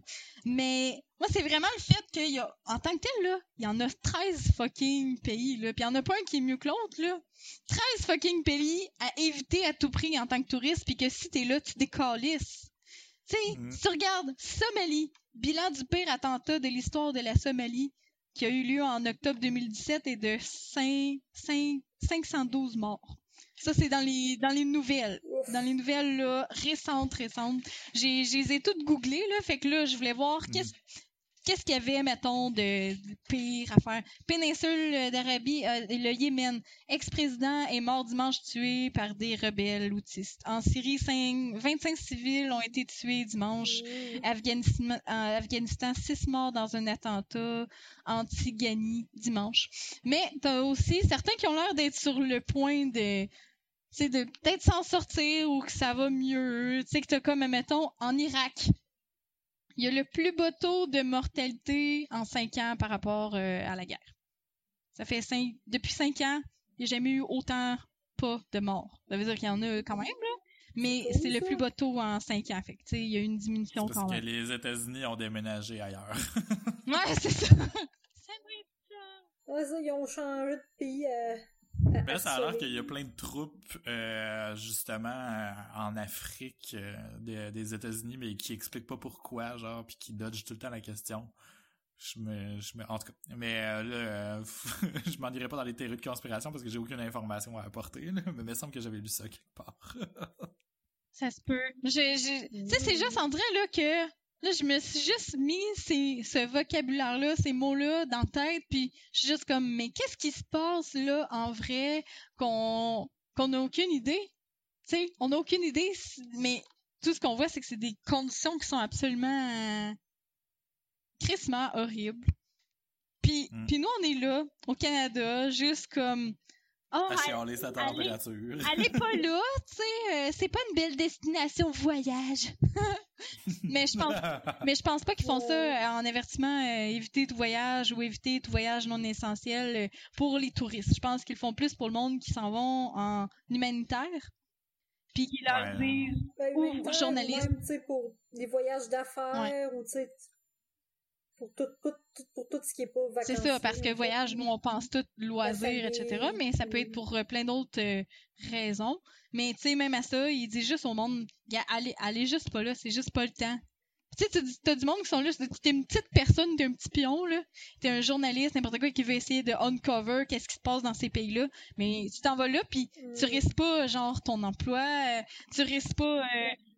Mais moi, c'est vraiment le fait qu'il y a, en tant que tel, là, il y en a 13 fucking pays, là, puis il y en a pas un qui est mieux que l'autre, là. 13 fucking pays à éviter à tout prix en tant que touriste, puis que si t'es là, tu décalisses. Tu sais, mm. tu regardes Somalie, bilan du pire attentat de l'histoire de la Somalie, qui a eu lieu en octobre 2017 et de 5, 5, 512 morts. Ça, c'est dans les, dans les nouvelles. Dans les nouvelles là, récentes, récentes. J'ai, je les ai toutes googlées, là. Fait que là, je voulais voir mm. qu'est-ce qu'est-ce qu'il y avait, mettons, de, pire à faire? Péninsule d'Arabie, euh, le Yémen. Ex-président est mort dimanche tué par des rebelles autistes. En Syrie, 5, 25 civils ont été tués dimanche. Afghanistan, en Afghanistan, 6 morts dans un attentat. Antigani, dimanche. Mais t'as aussi certains qui ont l'air d'être sur le point de c'est de peut-être s'en sortir ou que ça va mieux. Tu sais, que t'as comme, mettons, en Irak, il y a le plus beau taux de mortalité en cinq ans par rapport euh, à la guerre. Ça fait cinq, depuis cinq ans, il n'y a jamais eu autant pas de morts. Ça veut dire qu'il y en a quand même, là. Mais c'est le plus bas taux en cinq ans. Fait il y a eu une diminution quand même. Parce que les États-Unis ont déménagé ailleurs. ouais, *laughs* c'est ça. *laughs* ça Ouais, ça, ils ont changé de pays euh, ben, ça a l'air qu'il y a plein de troupes, euh, justement, euh, en Afrique euh, des États-Unis, mais qui expliquent pas pourquoi, genre, puis qui dodgent tout le temps la question. Je me, je me, en tout cas, mais là, *laughs* je m'en dirais pas dans les théories de conspiration parce que j'ai aucune information à apporter, là, mais il me semble que j'avais lu ça quelque part. *laughs* ça se peut. Tu sais, c'est juste en vrai là que Là, je me suis juste mis ces, ce vocabulaire-là, ces mots-là dans la tête, puis je suis juste comme, mais qu'est-ce qui se passe là en vrai qu'on qu'on n'a aucune idée? Tu sais, on n'a aucune idée, mais tout ce qu'on voit, c'est que c'est des conditions qui sont absolument euh, crissement horribles. Puis, mm. puis nous, on est là, au Canada, juste comme Oh, allez, sa température. Allez pas *laughs* là, tu sais, euh, c'est pas une belle destination voyage. *laughs* mais je pense mais je pense pas qu'ils font ça euh, en avertissement euh, éviter tout voyage ou éviter tout voyage non essentiel pour les touristes. Je pense qu'ils font plus pour le monde qui s'en vont en humanitaire. Puis qui leur disent ben, ou journalistes même, pour les voyages d'affaires ou tu sais pour tout, pour tout ce qui est pas vacancier. C'est ça, parce que voyage, nous, on pense tout loisirs, etc., mais ça peut être pour euh, plein d'autres euh, raisons. Mais, tu sais, même à ça, il dit juste au monde, allez, allez juste pas là, c'est juste pas le temps. Tu sais, t'as du monde qui sont là, t'es une petite personne, t'es un petit pion, là. T'es un journaliste, n'importe quoi, qui veut essayer de uncover qu'est-ce qui se passe dans ces pays-là. Mais tu t'en vas là, puis tu mm. risques pas, genre, ton emploi, euh, tu risques pas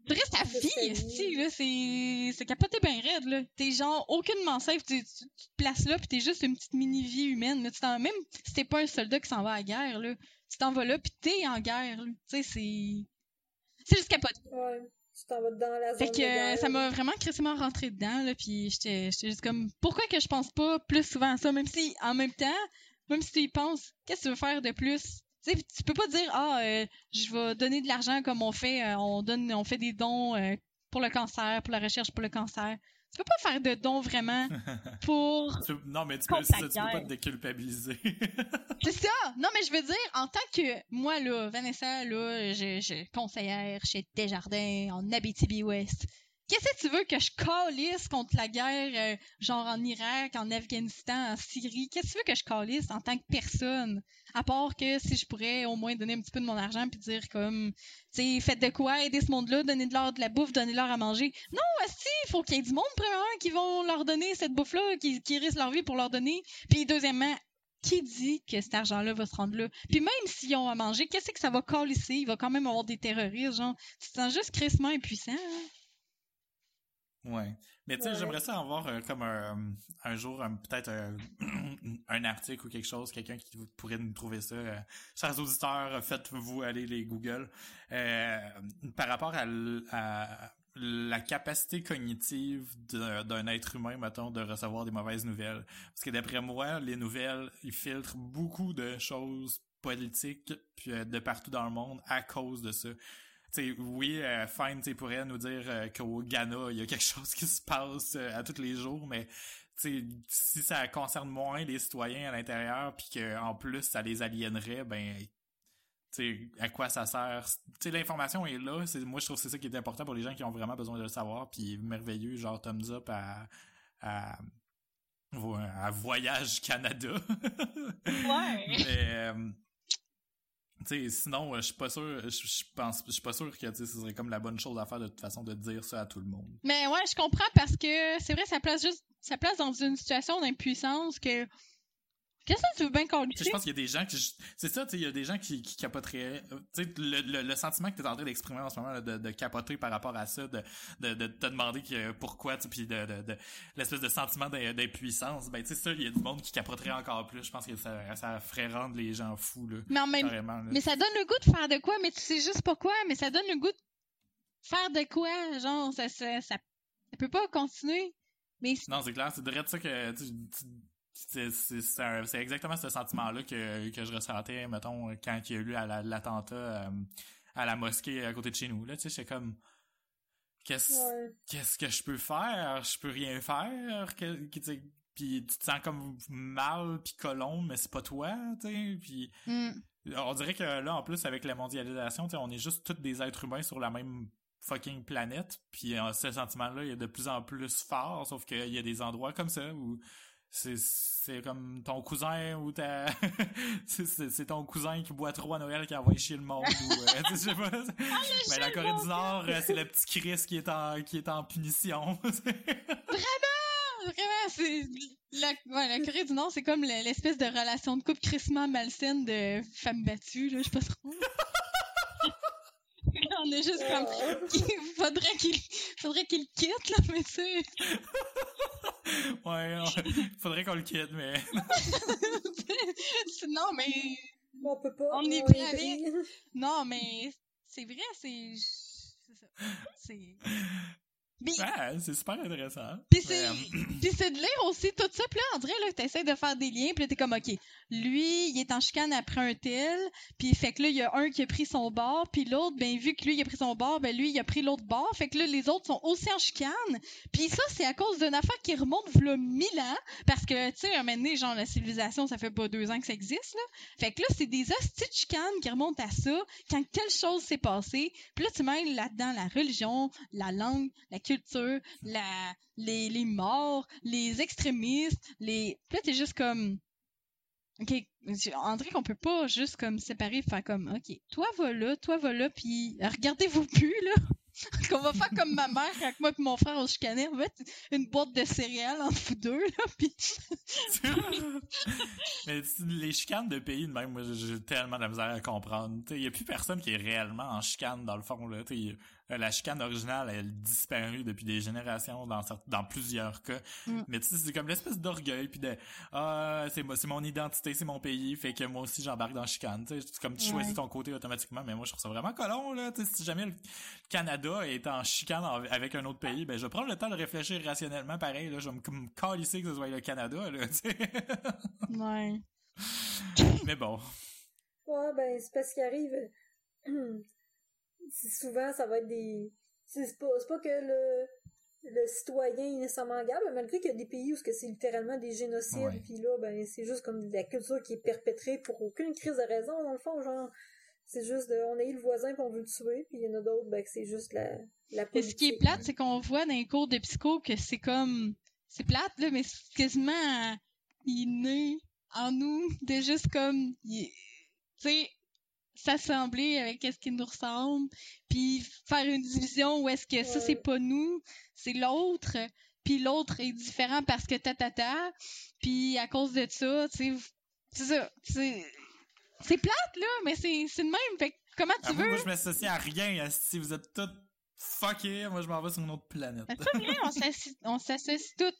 tu restes ta fille, esti, là, c'est, c'est capoté bien raide, là. T'es genre aucunement safe, tu, tu, te places là, pis t'es juste une petite mini-vie humaine, là. Tu t'en, même si t'es pas un soldat qui s'en va à la guerre, là, tu t'en vas là, pis t'es en guerre, là. Tu sais, c'est... C'est juste capoté. Ouais, tu t'en vas dans la zone Fait que ça m'a vraiment crissement rentré dedans, là, pis j'étais, j'étais juste comme... Pourquoi que je pense pas plus souvent à ça, même si, en même temps, même si tu y penses, qu'est-ce que tu veux faire de plus? Tu peux pas dire ah euh, je vais donner de l'argent comme on fait euh, on donne on fait des dons euh, pour le cancer pour la recherche pour le cancer. Tu peux pas faire de dons vraiment *laughs* pour non mais tu peux, ça, tu peux pas te déculpabiliser. *laughs* C'est ça! Non mais je veux dire en tant que moi là Vanessa là je, je conseillère chez Desjardins en Abitibi-Ouest Qu'est-ce que tu veux que je calisse contre la guerre, genre en Irak, en Afghanistan, en Syrie? Qu'est-ce que tu veux que je calisse en tant que personne? À part que si je pourrais au moins donner un petit peu de mon argent puis dire comme, tu sais, faites de quoi, aider ce monde-là, donner de la bouffe, donner leur à manger. Non, si, il faut qu'il y ait du monde, premièrement, qui vont leur donner cette bouffe-là, qui, qui risquent leur vie pour leur donner. Puis deuxièmement, qui dit que cet argent-là va se rendre là? Puis même s'ils ont à manger, qu'est-ce que ça va ici? Il va quand même avoir des terroristes, genre. Tu te sens juste crissement impuissant, hein? Ouais. Mais tu sais, Ouais. j'aimerais ça avoir euh, comme un, un jour, peut-être un, *clears throat* un article ou quelque chose, quelqu'un qui vous- pourrait nous trouver ça. euh, chers auditeurs, faites-vous aller les Google. Euh, par rapport à, la capacité cognitive d'un être humain, mettons, de recevoir des mauvaises nouvelles. Parce que d'après moi, les nouvelles, ils filtrent beaucoup de choses politiques puis, euh, de partout dans le monde à cause de ça. T'sais, oui, euh, Fine t'sais, pourrait nous dire euh, qu'au Ghana, il y a quelque *laughs* chose qui se passe euh, à tous les jours, mais si ça concerne moins les citoyens à l'intérieur, puis qu'en plus ça les aliénerait, ben t'sais, à quoi ça sert? L'information est là. Moi, je trouve que c'est ça qui est important pour les gens qui ont vraiment besoin de le savoir, puis merveilleux, genre thumbs up à, à, à Voyage Canada. *laughs* Ouais. Mais, euh, tu sais, sinon, euh, je suis pas sûr, je pense, je suis pas sûr que, ce serait comme la bonne chose à faire de toute façon de dire ça à tout le monde. Mais ouais, je comprends parce que c'est vrai, ça place juste, ça place dans une situation d'impuissance que. Qu'est-ce que tu veux bien qu'on Tu je pense qu'il y a des gens qui, c'est ça, tu sais, il y a des gens qui, qui capoteraient, euh, tu sais, le, le, le sentiment que t'es en train d'exprimer en ce moment, là, de, de capoter par rapport à ça, de, de, de te demander que, pourquoi, tu puis de, de, de l'espèce de sentiment d'im- d'impuissance, ben, tu sais, ça, il y a du monde qui capoterait encore plus. Je pense que ça, ça ferait rendre les gens fous, là. Mais en même Carrément, là. Mais ça donne le goût de faire de quoi, mais tu sais juste pas quoi, mais ça donne le goût de faire de quoi, genre, ça, ça, ça, ça peut pas continuer. Mais Non, c'est clair, c'est direct ça que tu- tu- c'est c'est- c'est c'est exactement ce sentiment-là que, que je ressentais, mettons, quand il y a eu l'attentat euh, à la mosquée à côté de chez nous. Là, tu sais, j'étais comme qu'est-ce Ouais. qu'est-ce que je peux faire? Je peux rien faire? Que, que, puis tu te sens comme mal puis colombe, mais c'est pas toi, tu sais. Puis Hmm. on dirait que là, en plus, avec la mondialisation, tu sais, on est juste tous des êtres humains sur la même fucking planète. Puis euh, ce sentiment-là, il est de plus en plus fort, sauf qu'il y a des endroits comme ça où c'est c'est comme ton cousin ou ta *laughs* c'est- ton cousin qui boit trop à Noël qui envoie chier le monde ou euh, *laughs* je sais pas mais la Corée du Nord euh, c'est le petit Chris qui est en qui est en punition *laughs* Vraiment, c'est. La, ouais, la Corée du Nord, c'est comme le- l'espèce de relation de couple crissement malsaine de femme battue, là, je sais pas trop. On est juste comme. Il faudrait qu'il faudrait qu'il quitte, là, mais tu sais. Ouais on- *laughs* faudrait qu'on le quitte mais *laughs* non, mais. On peut pas. On est pris. Non, mais. C'est vrai, c'est. C'est ça. C'est. *laughs* Ouais, c'est super intéressant Puis c'est, Mais, euh, *clears throat* puis c'est de lire aussi tout ça. Puis là, on dirait là, que t'essaies de faire des liens. Puis là, t'es comme, OK, lui, il est en chicane après un tel. Puis fait que là, il y a un qui a pris son bord. Puis l'autre, ben vu que lui, il a pris son bord, ben lui, il a pris l'autre bord. Fait que là, les autres sont aussi en chicane. Puis ça, c'est à cause d'une affaire qui remonte v'là mille ans. Parce que, tu sais, un moment donné, genre, la civilisation, ça fait pas deux ans que ça existe, là. Fait que là, c'est des hosties de chicanes qui remontent à ça. Quand telle chose s'est passée. Puis là, tu mêles là-dedans la religion, la langue, la culture, la, les, les morts, les extrémistes, les. Puis là, t'es juste comme. Ok, André, qu'on peut pas juste comme séparer, faire comme, ok, toi va là, toi va là, puis regardez-vous plus là. *laughs* qu'on va faire comme ma mère quand moi et mon frère on se chicanait, on va mettre une boîte de céréales entre vous deux là, *laughs* puis *laughs* Mais les chicanes de pays de même, moi j'ai- tellement de misère à comprendre. Il y a plus personne qui est réellement en chicane dans le fond. Là. T'sais, la chicane originale, elle a disparu depuis des générations dans, dans plusieurs cas. Mm. Mais tu sais, c'est comme l'espèce d'orgueil puis de ah c'est moi- c'est mon identité, c'est mon pays, fait que moi aussi j'embarque dans la chicane. T'sais, c'est comme tu choisis Ouais. ton côté automatiquement, mais moi je trouve ça vraiment colon là. T'sais, si jamais le Canada est en chicane avec un autre pays, ben je vais prendre le temps de réfléchir rationnellement pareil. Là, je vais me, calisser que ce soit le Canada. Là, t'sais. *laughs* ouais. mais bon. Ouais, ben, c'est parce qu'il arrive. *clears throat* c'est souvent, ça va être des. C'est pas, c'est pas que le, le citoyen est nécessairement mais malgré qu'il y a des pays où ce que c'est littéralement des génocides, Ouais. puis là, ben, c'est juste comme de la culture qui est perpétrée pour aucune crise de raison, dans le fond, genre. C'est juste de, on a eu le voisin puis on veut le tuer, puis il y en a d'autres, ben, que c'est juste la, la Et politique. ce qui est plate, c'est qu'on voit dans les cours de psycho que c'est comme. C'est plate, là, mais c'est quasiment inné en nous de juste comme. Tu sais, s'assembler avec ce qui nous ressemble, puis faire une division où est-ce que ça, Ouais. c'est pas nous, c'est l'autre, puis l'autre est différent parce que ta ta ta, puis à cause de ça, tu sais, C'est ça. C'est, c'est plate, là, mais c'est, c'est le même. Fait que comment tu Ah, veux? moi, je m'associe à rien. Si vous êtes tous fuckés, moi, je m'en vais sur une autre planète. C'est pas vrai, on s'associe, on s'associe toutes.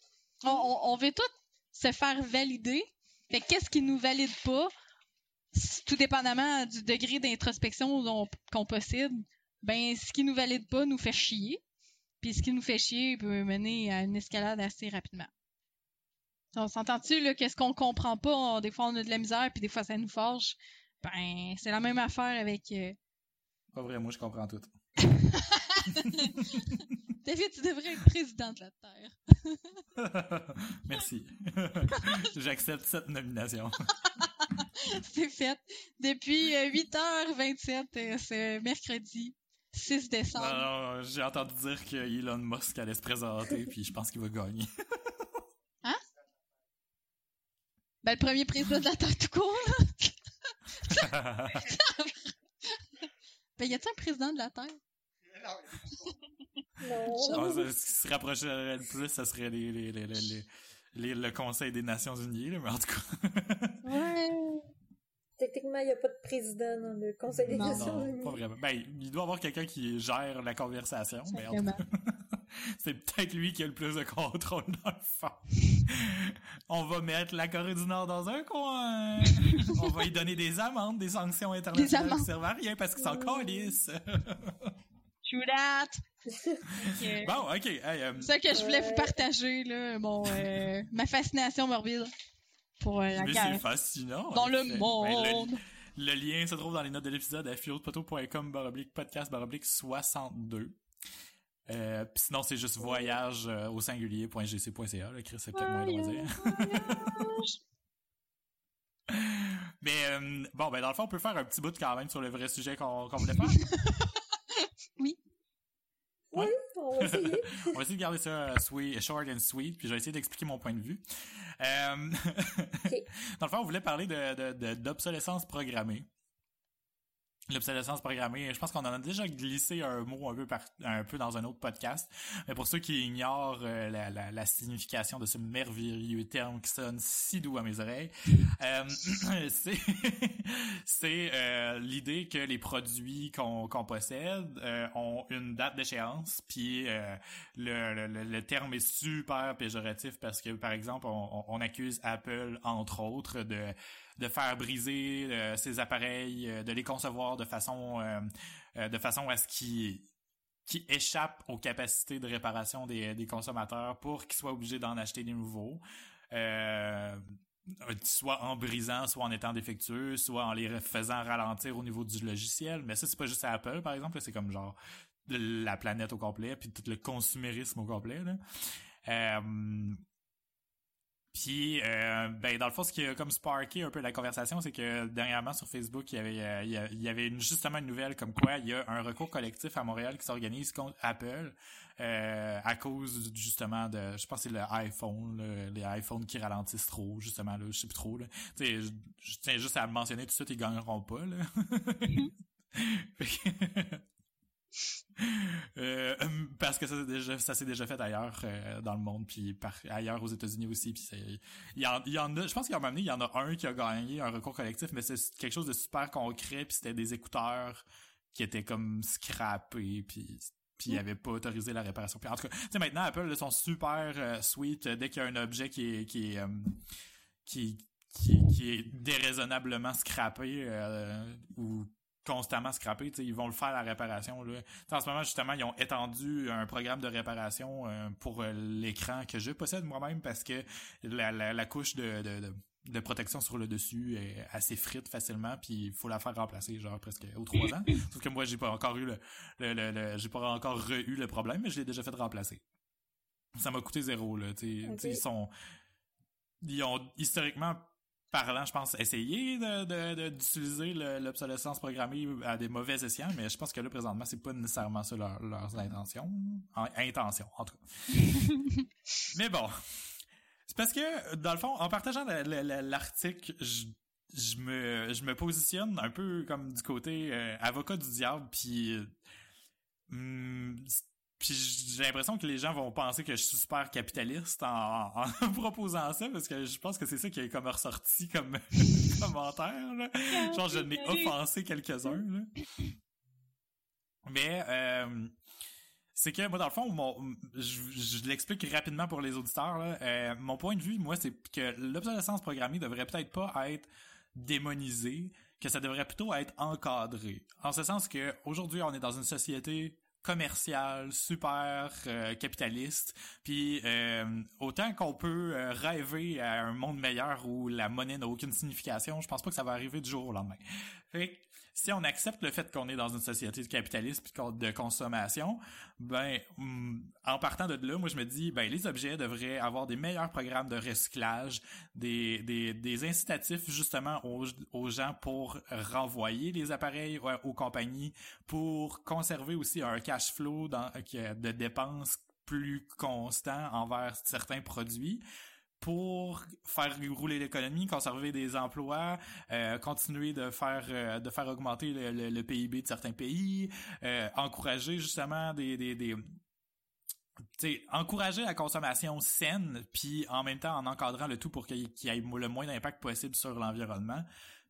On, on, on veut toutes se faire valider. Fait que qu'est-ce qui nous valide pas, tout dépendamment du degré d'introspection qu'on possède, ben, ce qui nous valide pas nous fait chier. Puis ce qui nous fait chier peut mener à une escalade assez rapidement. On s'entend-tu, là, qu'est-ce qu'on comprend pas, on- des fois on a de la misère, puis des fois ça nous forge. Ben, c'est la même affaire avec... euh, Pas vrai, moi, je comprends tout. *laughs* David, tu devrais être président de la Terre. *laughs* Merci. *laughs* J'accepte cette nomination. *laughs* C'est fait. Depuis euh, 8h27, euh, ce mercredi 6 décembre. J'ai entendu dire que Elon Musk allait se présenter, puis je pense qu'il va gagner. *laughs* Ben, le premier président de la Terre tout court, là. *laughs* Ben, y a-t-il un président de la Terre? Non. Ah, ce qui se rapprocherait le plus, ça serait les, les, les, les, le Conseil des Nations Unies, là, mais en tout cas. *laughs* Ouais. Techniquement, il n'y a pas de président dans le Conseil des Non. Nations Non, Unies. pas vraiment. Ben, il doit y avoir quelqu'un qui gère la conversation, mais en tout Vraiment. cas, *laughs* c'est peut-être lui qui a le plus de contrôle dans le fond. On va mettre la Corée du Nord dans un coin. On va lui donner des amendes, des sanctions internationales qui servent à rien parce qu'ils s'en Mm. calissent. *laughs* True that. Bon, ok. hey, euh, C'est ça que je voulais vous partager, là, mon, euh, ma fascination morbide pour euh, la mais c'est fascinant. Dans le. Ben, monde. le, le lien se trouve dans les notes de l'épisode à fiodepoto.com baroblique podcast baroblique 62. Euh, pis sinon, c'est juste voyage euh, au singulier.gc.ca. Là, Chris, c'est peut-être moins dire. *laughs* Mais euh, bon, ben dans le fond, on peut faire un petit bout quand même sur le vrai sujet qu'on qu'on voulait faire. *laughs* Oui, on va essayer. *laughs* on va essayer de garder ça euh, sweet, short and sweet, puis je vais essayer d'expliquer mon point de vue. Euh, *laughs* Dans le fond, on voulait parler de- d'obsolescence programmée. L'obsolescence programmée, je pense qu'on en a déjà glissé un mot un peu, un peu dans un autre podcast. Mais pour ceux qui ignorent euh, la, la, signification de ce merveilleux terme qui sonne si doux à mes oreilles, euh, *laughs* *laughs* c'est euh, l'idée que les produits qu'on possède ont une date d'échéance, puis le, le, le- terme est super péjoratif parce que, par exemple, on accuse Apple, entre autres, de de faire briser euh, ces appareils, euh, de les concevoir de façon euh, euh, de façon à ce qu'ils qui échappent aux capacités de réparation des, des consommateurs pour qu'ils soient obligés d'en acheter des nouveaux. Soit en brisant, soit en étant défectueux, soit en les faisant ralentir au niveau du logiciel. Mais ça, c'est pas juste Apple, par exemple. C'est comme genre la planète au complet, puis tout le consumérisme au complet. Puis, euh, ben, dans le fond, ce qui a comme sparké un peu la conversation, c'est que dernièrement sur Facebook, il y avait, euh, il y avait une- justement une nouvelle comme quoi il y a un recours collectif à Montréal qui s'organise contre Apple euh, à cause justement de, je pense c'est le iPhone, là, les iPhones qui ralentissent trop, justement, là, je sais plus trop. Là. Tu sais, je, je tiens juste à le mentionner tout de suite, ils gagneront pas. Là. *laughs* Que- Euh, parce que ça, s'est déjà, ça s'est déjà fait ailleurs euh, dans le monde, puis par, ailleurs aux États-Unis aussi. Puis c'est, il y, en, il y en a, je pense qu'il y en a, il y en a un qui a gagné un recours collectif, mais c'est quelque chose de super concret, puis c'était des écouteurs qui étaient comme scrappés, puis puis ils avaient pas autorisé la réparation. Puis en tout cas, tu sais maintenant Apple là, sont super euh, sweet euh, dès qu'il y a un objet qui est qui est euh, qui, qui qui est déraisonnablement scrappé euh, ou constamment scrappé, ils vont le faire la réparation là. En ce moment justement, ils ont étendu un programme de réparation euh, pour euh, l'écran que je possède moi-même parce que la, la, la couche de, de, de de protection sur le dessus est assez frite facilement puis il faut la faire remplacer genre presque aux trois ans. *laughs* Sauf que moi j'ai pas encore eu le, le, le, le- j'ai pas encore eu le problème mais je l'ai déjà fait remplacer. Ça m'a coûté zéro là sont ils ont historiquement parlant je pense essayé de, de, de- d'utiliser le- l'obsolescence programmée à des mauvais escients mais je pense que là présentement c'est pas nécessairement ça leur, leurs intentions. En, intentions en tout cas. *laughs* Mais bon. C'est parce que, dans le fond, en partageant la- la- la- l'article, je, je me, je me positionne un peu comme du côté euh, avocat du diable, puis euh, hum, puis j'ai l'impression que les gens vont penser que je suis super capitaliste en, en, *laughs* proposant ça, parce que je pense que c'est ça qui est comme ressorti comme *laughs* commentaire. Là. Genre, je n'ai offensé quelques-uns. Mais euh, c'est que moi, dans le fond, mon, je, je l'explique rapidement pour les auditeurs. Là, euh, mon point de vue, moi, c'est que l'obsolescence programmée devrait peut-être pas être démonisée, que ça devrait plutôt être encadré. En ce sens que aujourd'hui, on est dans une société commercial, super euh, capitaliste. Puis euh, autant qu'on peut euh, rêver à un monde meilleur où la monnaie n'a aucune signification, je pense pas que ça va arriver du jour au lendemain. Si on accepte le fait qu'on est dans une société de capitalisme et de consommation, ben mm, en partant de là, moi je me dis ben les objets devraient avoir des meilleurs programmes de recyclage, des, des, incitatifs justement aux, aux gens pour renvoyer les appareils aux, compagnies, pour conserver aussi un cash flow dans, de dépenses plus constant envers certains produits pour faire rouler l'économie, conserver des emplois, euh, continuer de faire euh, de faire augmenter le, PIB de certains pays, euh, encourager justement des, des, des encourager la consommation saine, puis en même temps en encadrant le tout pour qu'il y ait le moins d'impact possible sur l'environnement.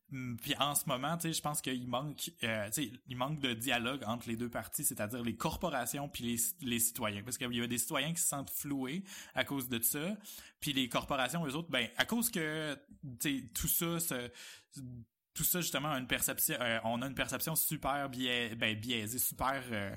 Mm, puis en ce moment, je pense qu'il manque, euh, il manque de dialogue entre les deux parties, c'est-à-dire les corporations puis les, les citoyens, parce qu'il y a des citoyens qui se sentent floués à cause de ça, puis les corporations, eux autres, ben à cause que, tout ça, tout ça justement une perception, euh, on a une perception super biais, ben, biaisée, super euh,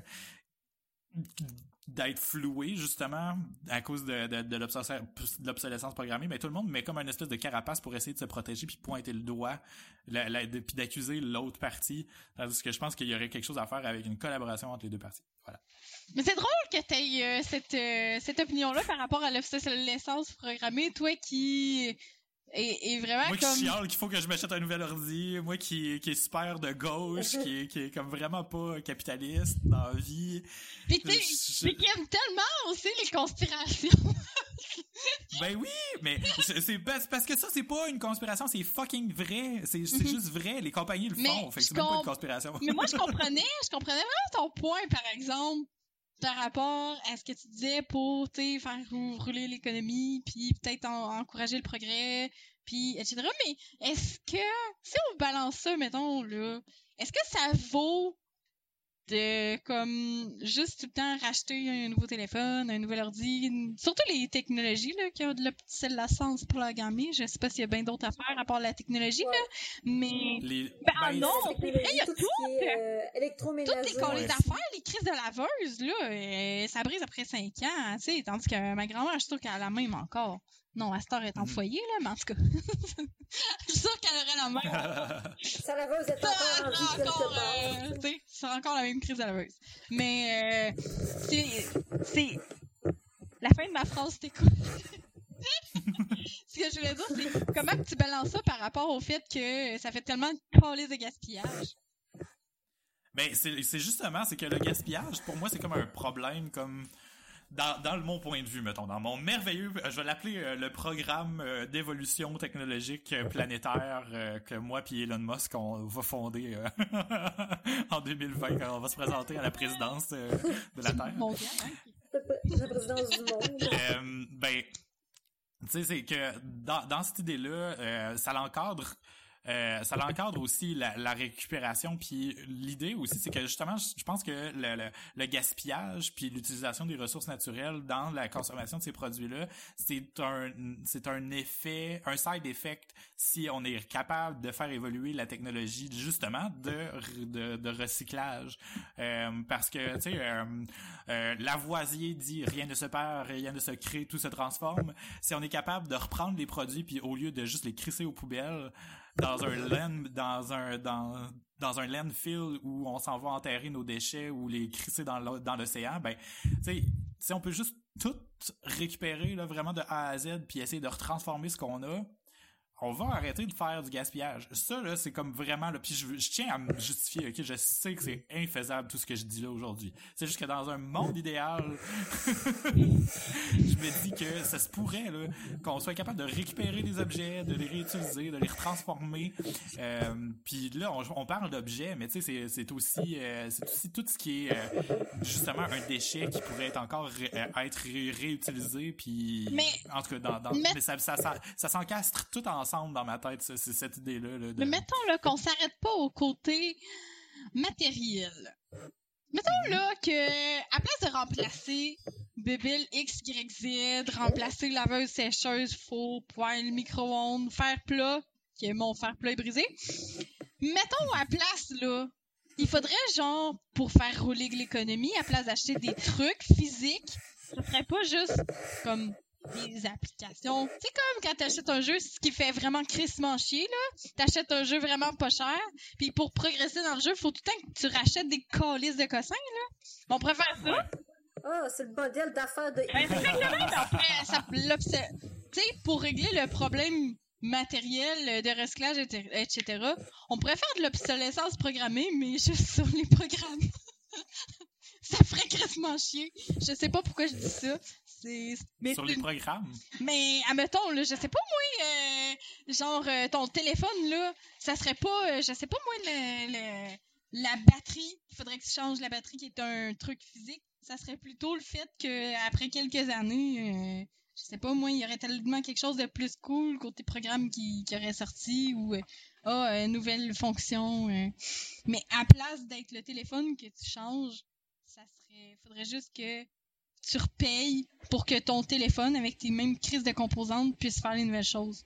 d'être floué justement à cause de, de, de l'obsolescence programmée mais tout le monde met comme un espèce de carapace pour essayer de se protéger puis pointer le doigt la, puis d'accuser l'autre partie. Tandis que je pense qu'il y aurait quelque chose à faire avec une collaboration entre les deux parties. Voilà. Mais c'est drôle que tu aies euh, cette, euh, cette opinion là par rapport à l'obsolescence programmée toi qui et, et, vraiment moi comme... qui chiale qu'il faut que je m'achète un nouvel ordi moi qui, qui est super de gauche qui, est, qui est comme vraiment pas capitaliste dans la vie. Puis tu sais qui aime tellement aussi les conspirations. *laughs* Ben oui mais c'est parce que ça c'est pas une conspiration c'est fucking vrai. C'est mm-hmm. juste vrai les compagnies le font fait c'est même pas une conspiration. mais moi je *laughs* comprenais je comprenais vraiment ton point par exemple par rapport à ce que tu disais pour faire rouler l'économie, puis peut-être encourager le progrès, puis etc. Mais est-ce que, si on balance ça, mettons, là, est-ce que ça vaut de comme juste tout le temps racheter un nouveau téléphone, un nouvel ordi, surtout les technologies là, qui ont de l'obsolescence pour la gamme. Je sais pas s'il y a bien d'autres affaires à part la technologie, là, mais les... ben, ah non, il y a tout. tout euh, électroménager. Toutes les, les affaires, les crises de laveuse, là, euh, ça brise après 5 ans, tu sais, tandis que ma grand-mère, je suis sûre qu'elle a la même encore. Non, Astor est en mm. foyer, là, mais en tout cas. *laughs* je suis sûre qu'elle aurait la même. Sa laveuse est encore en vie quelque part. Euh, c'est encore la même crise de laveuse. Mais, euh, c'est, c'est, la fin de ma phrase, c'était quoi? *laughs* Ce que je voulais dire, c'est comment tu balances ça par rapport au fait que ça fait tellement de de gaspillage? Ben, c'est justement, c'est que le gaspillage, pour moi, c'est comme un problème, comme dans, dans mon point de vue, mettons, dans mon merveilleux, je vais l'appeler euh, le programme euh, d'évolution technologique euh, planétaire que moi puis Elon Musk on va fonder *laughs* en 2020 quand on va se présenter à la présidence de la Terre. Hein? La présidence du monde. ben, tu sais, c'est que dans, dans cette idée-là, ça l'encadre euh, ça l'encadre aussi la, récupération. Puis l'idée aussi, c'est que justement, je pense que le, gaspillage puis l'utilisation des ressources naturelles dans la consommation de ces produits-là, c'est un effet, un side effect si on est capable de faire évoluer la technologie justement de recyclage. Euh, parce que tu sais, euh, Lavoisier dit rien ne se perd, rien ne se crée, tout se transforme. Si on est capable de reprendre les produits puis au lieu de juste les crisser aux poubelles dans un land, dans un dans dans un landfill où on s'en va enterrer nos déchets ou les crisser dans l'océan, ben tu sais si on peut juste tout récupérer là vraiment de A à Z puis essayer de retransformer ce qu'on a, on va arrêter de faire du gaspillage. Ça, là, c'est comme vraiment, là, puis je, je tiens à me justifier, ok, je sais que c'est infaisable tout ce que je dis là aujourd'hui. C'est juste que dans un monde idéal, *laughs* je me dis que ça se pourrait, là, qu'on soit capable de récupérer des objets, de les réutiliser, de les retransformer. Euh, puis là, on, on parle d'objets, mais tu sais, c'est, c'est aussi, euh, c'est aussi tout ce qui est euh, justement un déchet qui pourrait être encore ré- être ré- réutilisé, puis Mais- en tout cas, dans, dans- mais- mais ça, ça, ça, ça s'encastre tout ensemble dans ma tête, c'est cette idée-là. Mais mettons là qu'on s'arrête pas au côté matériel. Mettons là que à place de remplacer Bébile X, Y, Z, remplacer laveuse, sécheuse, faux, poêle, micro-ondes, fer plat, que mon fer plat est brisé. Mettons à place là, il faudrait genre pour faire rouler l'économie, à place d'acheter des trucs physiques, ce serait pas juste comme des applications. C'est comme quand t'achètes un jeu, ce qui fait vraiment crissement chier, là. T'achètes un jeu vraiment pas cher, puis pour progresser dans le jeu, faut tout le temps que tu rachètes des calices de cossins, là. On préfère ça. Ah, c'est le modèle d'affaires de. Ben, c'est exactement, ça, tu sais, pour régler le problème matériel de recyclage, et- etc., on préfère de l'obsolescence programmée, mais juste sur les programmes. Ça ferait crissement chier. Je sais pas pourquoi je dis ça. C'est, mais sur les programmes. mais admettons, là, je sais pas moi, euh, genre euh, ton téléphone là, ça serait pas, euh, je sais pas moi, le, le- la batterie. Il faudrait que tu changes la batterie qui est un truc physique. Ça serait plutôt le fait que après quelques années, euh, je sais pas moi, il y aurait tellement quelque chose de plus cool côté programme qui, qui aurait sorti ou ah euh, nouvelle fonction. Mais à place d'être le téléphone que tu changes, ça serait, faudrait juste que tu repayes pour que ton téléphone, avec tes mêmes crises de composantes, puisse faire les nouvelles choses.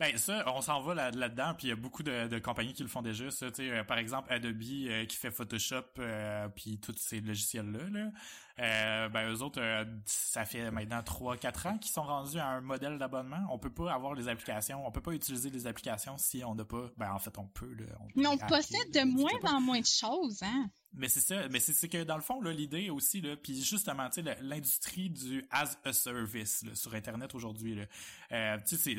Ben ça, on s'en va là- là-dedans, puis il y a beaucoup de, de compagnies qui le font déjà. Ça, euh, par exemple, Adobe euh, qui fait Photoshop, euh, puis tous ces logiciels-là. Là. Euh, ben eux autres, euh, ça fait maintenant 3-4 ans qu'ils sont rendus à un modèle d'abonnement. On peut pas avoir les applications, on peut pas utiliser les applications si on n'a pas. Ben en fait, on peut. Là, on peut Mais on possède de moins en moins de choses, hein? Mais c'est ça, mais c'est que dans le fond l'idée aussi là, puis justement tu sais l'industrie du as a service là, sur internet aujourd'hui euh, tu sais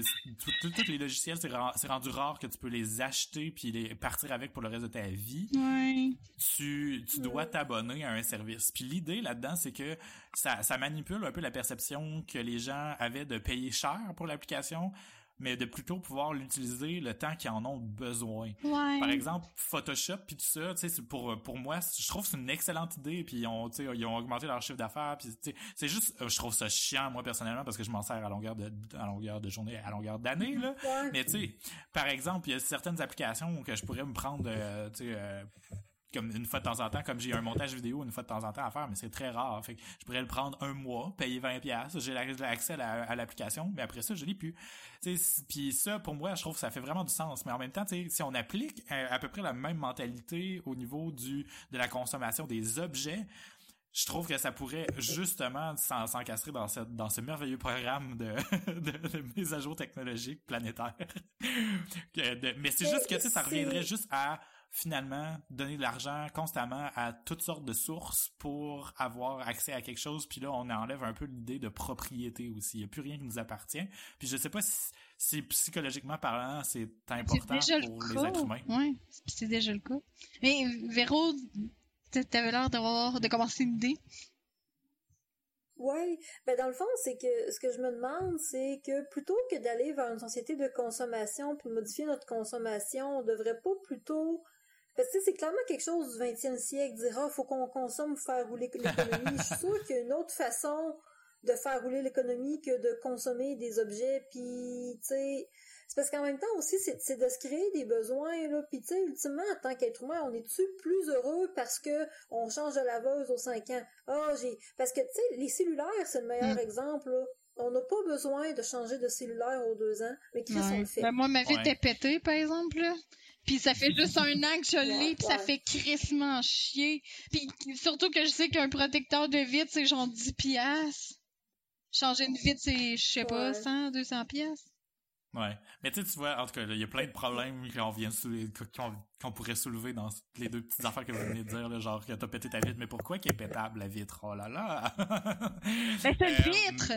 tous les logiciels c'est ren- c'est rendu rare que tu peux les acheter puis les partir avec pour le reste de ta vie. Ouais. Tu tu dois t'abonner à un service. Puis l'idée là-dedans c'est que ça ça manipule un peu la perception que les gens avaient de payer cher pour l'application mais de plutôt pouvoir l'utiliser le temps qu'ils en ont besoin. Ouais. Par exemple, Photoshop puis tout ça, tu sais, pour pour moi, je trouve que c'est une excellente idée puis ils ont ils ont augmenté leur chiffre d'affaires puis c'est juste euh, je trouve ça chiant moi personnellement parce que je m'en sers à longueur de à longueur de journée, à longueur d'année là. Ouais. Mais tu sais, par exemple, il y a certaines applications que je pourrais me prendre euh, tu sais euh, comme une fois de temps en temps, comme j'ai un montage vidéo une fois de temps en temps à faire, mais c'est très rare. Fait que je pourrais le prendre un mois, payer 20 pièces, j'ai la- l'accès à à l'application, mais après ça, je l'ai plus. Puis ça, pour moi, je trouve que ça fait vraiment du sens. Mais en même temps, si on applique euh, à peu près la même mentalité au niveau du de la consommation des objets, je trouve que ça pourrait justement s'en- s'encastrer dans, cette, dans ce merveilleux programme de, *laughs* de, de mise à jour technologique planétaire. *laughs* De- mais c'est juste que ça reviendrait juste à finalement donner de l'argent constamment à toutes sortes de sources pour avoir accès à quelque chose. Puis là, on enlève un peu l'idée de propriété aussi. Il n'y a plus rien qui nous appartient. Puis je sais pas si, si psychologiquement parlant, c'est C'est important déjà pour le les cas. êtres humains. Ouais, c'est déjà le cas. Mais Véro, t'avais l'air d'avoir de commencer une idée. Ouais, ben dans le fond, c'est que ce que je me demande, c'est que plutôt que d'aller vers une société de consommation puis de modifier notre consommation, on devrait pas plutôt parce que c'est clairement quelque chose du 20e siècle, dire ah, faut qu'on consomme pour faire rouler l'économie. Je suis sûre qu'il y a une autre façon de faire rouler l'économie que de consommer des objets puis tu sais c'est parce qu'en même temps aussi c'est de se créer des besoins là puis tu sais ultimement en tant qu'être humain on est-tu plus heureux parce que on change de laveuse aux 5 ans? Ah j'ai parce que tu sais les cellulaires c'est le meilleur Mm. exemple là on n'a pas besoin de changer de cellulaire aux deux ans mais Chris on le fait Ben, moi, ma vie Ouais. était pétée, par exemple, là. Puis ça fait juste un an que je l'ai, puis ça fait crissement chier. Puis surtout que je sais qu'un protecteur de vitre, c'est genre 10 piastres. Changer une vitre, c'est, je sais pas, Ouais. 100, 200 piastres. Ouais. Mais tu sais, tu vois, en tout cas, il y a plein de problèmes qu'on vient soulever, qu'on pourrait soulever dans les deux petites affaires que vous venez de dire, là, genre que t'as pété ta vitre, mais pourquoi qu'elle est pétable, la vitre? Oh là là! *laughs* ben, c'est une vitre!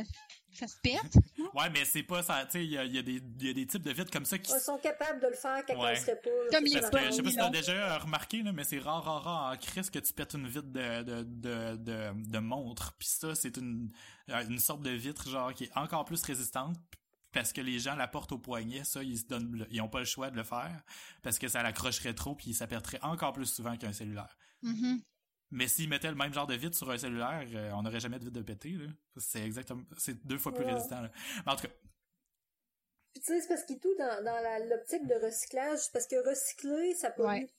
Ça se pète? Ouais, mais c'est pas ça. Tu sais, il y a, y, a des, y a des types de vitres comme ça qui. Ils sont capables de le faire quand ouais. pas. Comme les Parce que, je sais pas si t'as déjà remarqué, là, mais c'est rare, rare, rare en crise que tu pètes une vitre de, de, de, de, de montre. Puis ça, c'est une, une sorte de vitre, genre, qui est encore plus résistante parce que les gens la portent au poignet, ça, ils se donnent, ils ont pas le choix de le faire parce que ça l'accrocherait trop puis ça perdrait encore plus souvent qu'un cellulaire. Mm-hmm. Mais s'ils mettaient le même genre de vitre sur un cellulaire, euh, on n'aurait jamais de vitre de péter, là. C'est exactement, c'est deux fois plus Ouais. résistant, là. Mais en tout cas, Puis tu sais, c'est parce qu'il tout dans, dans l'optique de recyclage, parce que recycler, ça pollue. Ouais.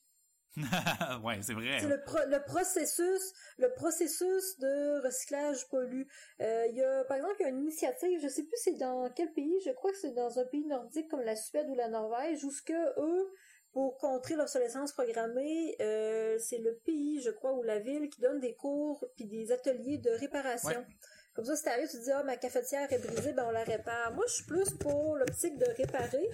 *laughs* ouais, c'est vrai. C'est le, pro- le processus, le processus de recyclage pollue. Euh, Il y a, par exemple, il y a une initiative, je sais plus c'est dans quel pays, je crois que c'est dans un pays nordique comme la Suède ou la Norvège, où ce que eux, pour contrer l'obsolescence programmée, euh, c'est le pays, je crois, ou la ville qui donne des cours puis des ateliers de réparation. Ouais. Comme ça, si t'arrives, tu te dis, ah, ma cafetière est brisée, ben on la répare. Moi, je suis plus pour l'optique de réparer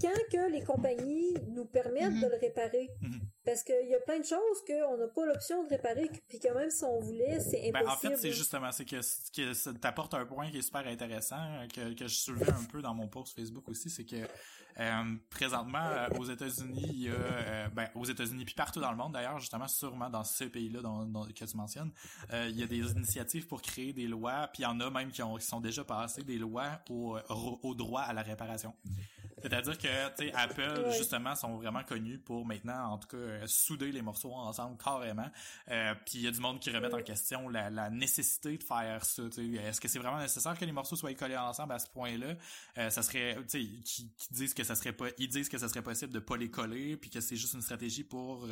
quand que les compagnies nous permettent Mhm. de le réparer. Mhm. Parce qu'il y a plein de choses qu'on n'a pas l'option de réparer, puis quand même, si on voulait, c'est Ben, impossible. en fait, c'est justement, c'est que, que ça t'apporte un point qui est super intéressant, euh, que, que je soulevais un peu dans mon post Facebook aussi, c'est que euh, présentement, euh, aux États-Unis, il y a, euh, ben, aux États-Unis, puis partout dans le monde d'ailleurs, justement, sûrement dans ce pays-là dont, dont- que tu mentionnes, il y a des initiatives pour créer des lois, puis il y en a même qui, ont, qui sont déjà passées, des lois au, au droit à la réparation. C'est-à-dire que, tu sais, Apple, Ouais. justement, sont vraiment connus pour maintenant, en tout cas, euh, souder les morceaux ensemble carrément. Euh, puis il y a du monde qui remet en question la, nécessité de faire ça. tu. Est-ce que c'est vraiment nécessaire que les morceaux soient collés ensemble à ce point-là? Euh, ça serait, tu disent que ça serait pas, ils disent que ça serait possible de pas les coller, puis que c'est juste une stratégie pour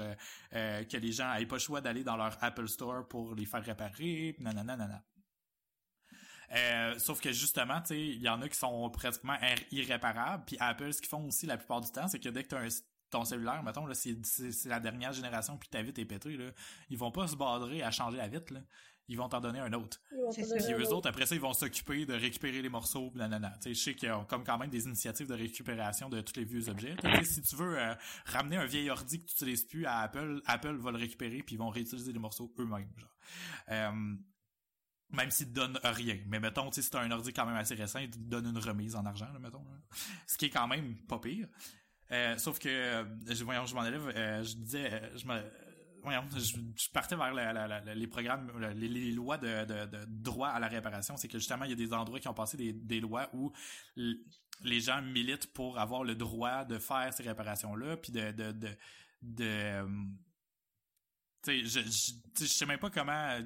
que les gens aient pas le choix d'aller dans leur Apple Store pour les faire réparer, nanana, nanana. Euh, sauf que justement, tu sais, il y en a qui sont pratiquement ir- irréparables. Puis Apple, ce qu'ils font aussi la plupart du temps, c'est que dès que t'as un ton cellulaire, mettons, là, c'est, c'est, c'est la dernière génération, puis ta vitre est pétée, là, ils vont pas se badrer à changer la vitre, là. Ils vont t'en donner un autre. Puis eux autre. autres, après ça, ils vont s'occuper de récupérer les morceaux, nanana. Tu sais, je sais qu'il y a comme quand même des initiatives de récupération de tous les vieux objets. Si tu veux euh, ramener un vieil ordi que tu n'utilises plus à Apple, Apple va le récupérer puis ils vont réutiliser les morceaux eux-mêmes. Genre. Euh, même s'ils te donnent rien. Mais mettons, tu sais, si t'as un ordi quand même assez récent, ils te donnent une remise en argent, là, mettons. là. Ce qui est quand même pas pire. Euh, sauf que, euh, je, voyons, je m'en élève, euh, je disais, je me, je, partais vers la- la- les programmes, les, lois de, de, de droit à la réparation. C'est que justement, il y a des endroits qui ont passé des, lois où les gens militent pour avoir le droit de faire ces réparations-là, puis de, de, de, je, je, je sais même pas comment,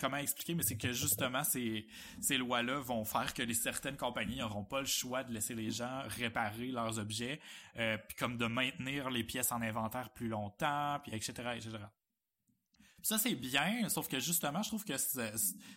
comment, expliquer, mais c'est que justement, ces, lois-là vont faire que certaines compagnies n'auront pas le choix de laisser les gens réparer leurs objets, euh, comme de maintenir les pièces en inventaire plus longtemps, puis etc., etc. Ça, c'est bien, sauf que justement, je trouve que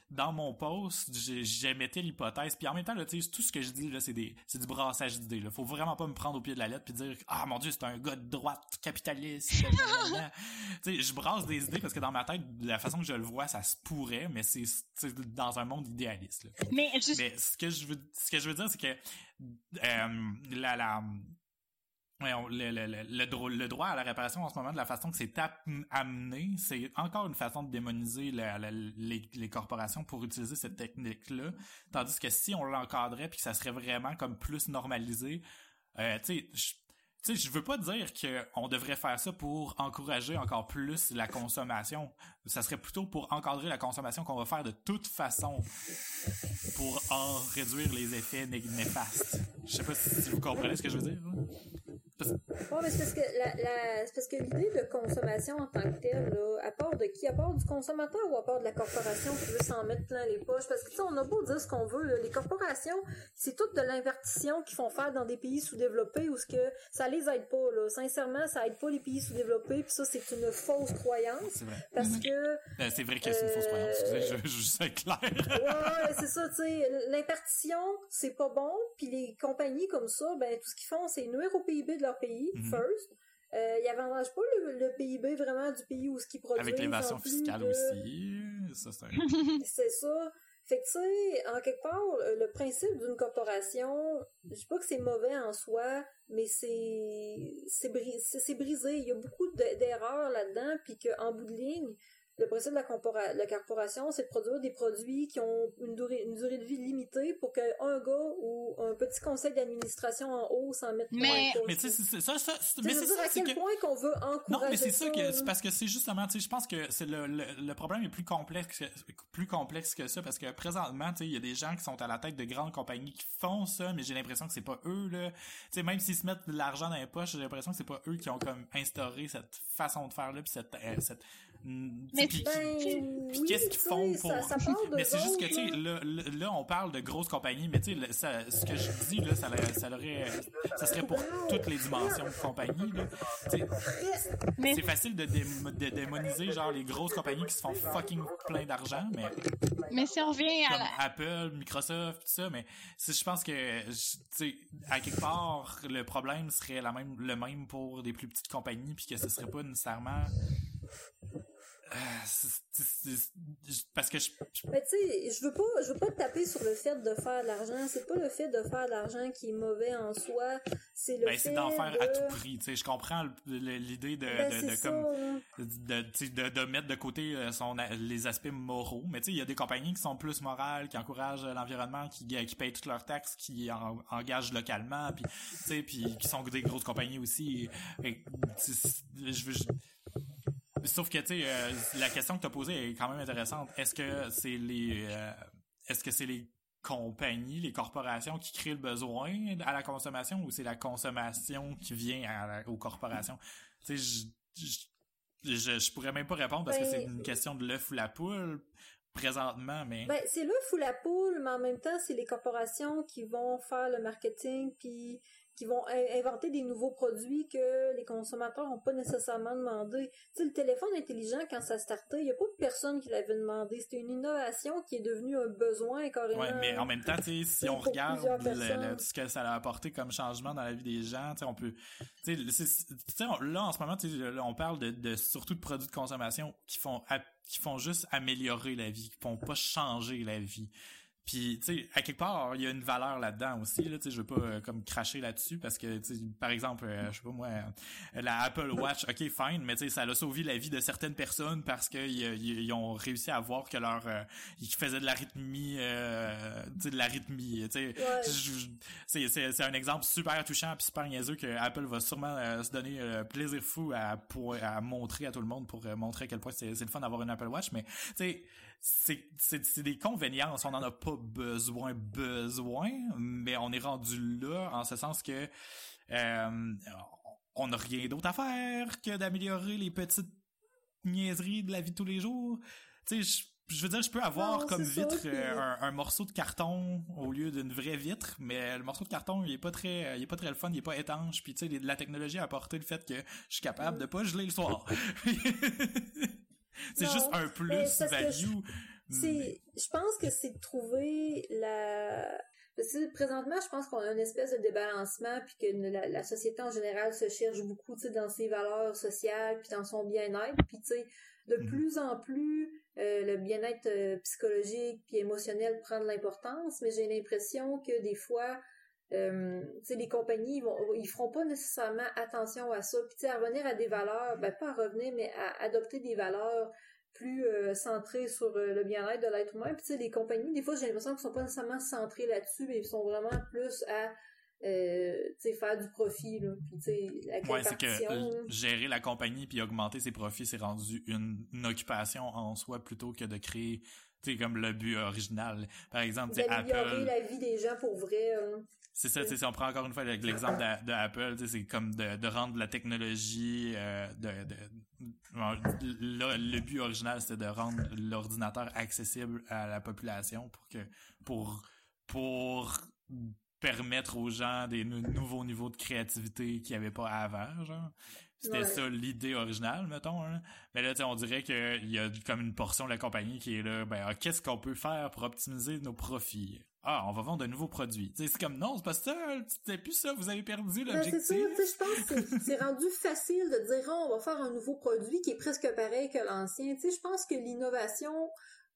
dans mon post, j'ai- j'émettais l'hypothèse, puis en même temps, là, tout ce que je dis, là, c'est des, c'est du brassage d'idées, là. Faut vraiment pas me prendre au pied de la lettre puis dire, ah, mon dieu, c'est un gars de droite, capitaliste. *laughs* je brasse des idées parce que dans ma tête, de la façon que je le vois, ça se pourrait, mais c'est, c'est dans un monde idéaliste, là. Mais juste, Mais ce que je veux, ce que je veux dire, c'est que euh, la, la, voyons, le, le, le, le, dro- le droit à la réparation en ce moment, de la façon que c'est am- amené, c'est encore une façon de démoniser les, les corporations pour utiliser cette technique-là. Tandis que si on l'encadrait puis que ça serait vraiment comme plus normalisé, euh, tu sais, je- veux pas dire qu'on devrait faire ça pour encourager encore plus la consommation. Ça serait plutôt pour encadrer la consommation qu'on va faire de toute façon pour en réduire les effets né- néfastes. Je sais pas si vous comprenez ce que je veux dire. Ouais, mais c'est parce que la, la- c'est parce que l'idée de consommation en tant que telle, là, à part de qui? À part du consommateur ou à part de la corporation qui veut s'en mettre plein les poches? Parce que, tu sais, on a beau dire ce qu'on veut, là, les corporations, c'est toute de l'invertition qu'ils font faire dans des pays sous-développés où ce que ça les aide pas, là. Sincèrement, ça aide pas les pays sous-développés, puis ça, c'est une fausse croyance. C'est vrai. Parce que, Euh, C'est vrai que c'est une fausse croyance. Excusez, je, je, sais clair. *laughs* ouais, c'est ça, tu sais, l'impartition, c'est pas bon, puis les compagnies comme ça, ben, tout ce qu'ils font, c'est nuire au PIB de leur pays, Mhm. first. Euh, ils avantagent pas le, le PIB vraiment du pays où ce qu'ils produisent. Avec l'évasion fiscale de- aussi. Ça, c'est un... *laughs* C'est ça. Fait que, tu sais, en quelque part, le principe d'une corporation, je dis pas que c'est mauvais en soi, mais c'est c'est brisé. Il y a beaucoup d'erreurs là-dedans, puis qu'en bout de ligne, le principe de la, la corporation, c'est de produire des produits qui ont une durée, une durée de vie limitée pour qu'un gars ou un petit conseil d'administration en haut s'en mette mais, mais tu sais, c'est ça, ça, mais c'est ça, à quel point qu'on veut encourager Non, mais c'est ça, que, c'est parce que c'est justement, tu sais, je pense que c'est le, le, problème est plus complexe, plus complexe que ça, parce que présentement, tu sais, il y a des gens qui sont à la tête de grandes compagnies qui font ça, mais j'ai l'impression que c'est pas eux, là. Tu sais, même s'ils se mettent de l'argent dans les poches, j'ai l'impression que c'est pas eux qui ont comme instauré cette façon de faire là, puis cette, euh, cette mais puis, qu'est-ce qu'ils font pour mais c'est juste que tu sais là, là, on parle de grosses compagnies mais tu sais ce que je dis là ça ça aurait ça serait pour toutes les dimensions de compagnie là. C'est facile de, de, démoniser genre les grosses compagnies qui se font fucking plein d'argent mais mais si on revient à Apple Microsoft tout ça mais je pense que tu sais à quelque part le problème serait la même le même pour des plus petites compagnies puis que ce serait pas nécessairement parce que je, mais tu sais je veux pas je veux pas taper sur le fait de faire de l'argent. C'est pas le fait de faire de l'argent qui est mauvais en soi. C'est le ben, c'est d'en faire à tout prix tu sais. Je comprends l'idée de ben, de, de, comme hein. de, de, mettre de côté euh, son les aspects moraux. Mais tu sais il y a des compagnies qui sont plus morales qui encouragent l'environnement qui qui payent toutes leurs taxes qui engagent localement puis tu sais puis qui sont des grosses compagnies aussi. Et, je veux Sauf que, tu sais, euh, la question que tu as posée est quand même intéressante. Est-ce que c'est les, euh, est-ce que c'est les compagnies, les corporations qui créent le besoin à la consommation ou c'est la consommation qui vient aux corporations? Tu sais, je, je, je, pourrais même pas répondre parce que c'est ben, une question de l'œuf ou la poule présentement, mais... Ben, c'est l'œuf ou la poule, mais en même temps, c'est les corporations qui vont faire le marketing puis qui vont inventer des nouveaux produits que les consommateurs n'ont pas nécessairement demandé. Tu sais, le téléphone intelligent, quand ça startait, il n'y a pas de personne qui l'avait demandé. C'était une innovation qui est devenue un besoin carrément. Ouais, mais en même temps, tu sais, si on regarde ce que ça a apporté comme changement dans la vie des gens, tu sais, on peut, tu sais, là, en ce moment, tu sais, on parle de, de, surtout de produits de consommation qui font, qui font juste améliorer la vie, qui font pas changer la vie. Puis, tu sais, à quelque part, il y a une valeur là-dedans aussi. Là, tu sais, je veux pas euh, comme cracher là-dessus parce que, par exemple, euh, je sais pas moi, euh, la Apple Watch, ok, fine, mais tu sais, ça a sauvé la vie de certaines personnes parce qu'ils ils ont réussi à voir que leur, ils faisaient de l'arythmie, tu sais, de l'arythmie. Tu sais, c'est un exemple super touchant puis super niaiseux que Apple va sûrement se donner plaisir fou à pour à montrer à tout le monde pour montrer à quel point c'est le fun d'avoir une Apple Watch. Mais, tu sais c'est c'est des convéniences on en a pas besoin besoin mais on est rendu là en ce sens que euh, on n'a rien d'autre à faire que d'améliorer les petites niaiseries de la vie de tous les jours tu sais je veux dire, je peux avoir comme vitre euh, un, morceau de carton au lieu d'une vraie vitre, mais le morceau de carton, il est pas très, il est pas très le fun, il est pas étanche. Puis tu sais, la technologie a apporté le fait que je suis capable de pas geler le soir. *laughs* c'est juste un plus value. C'est, je pense que c'est de trouver la, présentement, je pense qu'on a une espèce de débalancement, puis que la, société en général se cherche beaucoup, tu sais, dans ses valeurs sociales, puis dans son bien-être, puis tu sais, de mm-hmm. plus en plus, euh, le bien-être euh, psychologique puis émotionnel prend de l'importance, mais j'ai l'impression que des fois, euh, les compagnies ils, vont, ils feront pas nécessairement attention à ça. Puis à revenir à des valeurs ben pas à revenir mais à adopter des valeurs plus euh, centrées sur euh, le bien-être de l'être humain. Puis tu les compagnies des fois j'ai l'impression qu'ils sont pas nécessairement centrées là-dessus mais ils sont vraiment plus à euh, faire du profit là. Puis tu sais ouais, c'est que gérer la compagnie puis augmenter ses profits c'est rendu une, une, occupation en soi plutôt que de créer tu sais comme le but original. Par exemple Apple la vie des gens pour vrai hein. C'est ça, si on prend encore une fois l'exemple d'Apple, c'est comme de, rendre la technologie, euh, de, le but original c'était de rendre l'ordinateur accessible à la population pour que pour pour permettre aux gens des nouveaux niveaux de créativité qu'il n'y avait pas avant, genre. C'était ça l'idée originale, mettons. Hein. Mais là, on dirait qu'il y a comme une portion de la compagnie qui est là, ben, ah, qu'est-ce qu'on peut faire pour optimiser nos profits? Ah, on va vendre de nouveaux produits. C'est comme, non, c'est pas ça, c'est plus ça, vous avez perdu l'objectif. c'est je pense que c'est rendu facile de dire, oh, on va faire un nouveau produit qui est presque pareil que l'ancien. Tu sais, je pense que l'innovation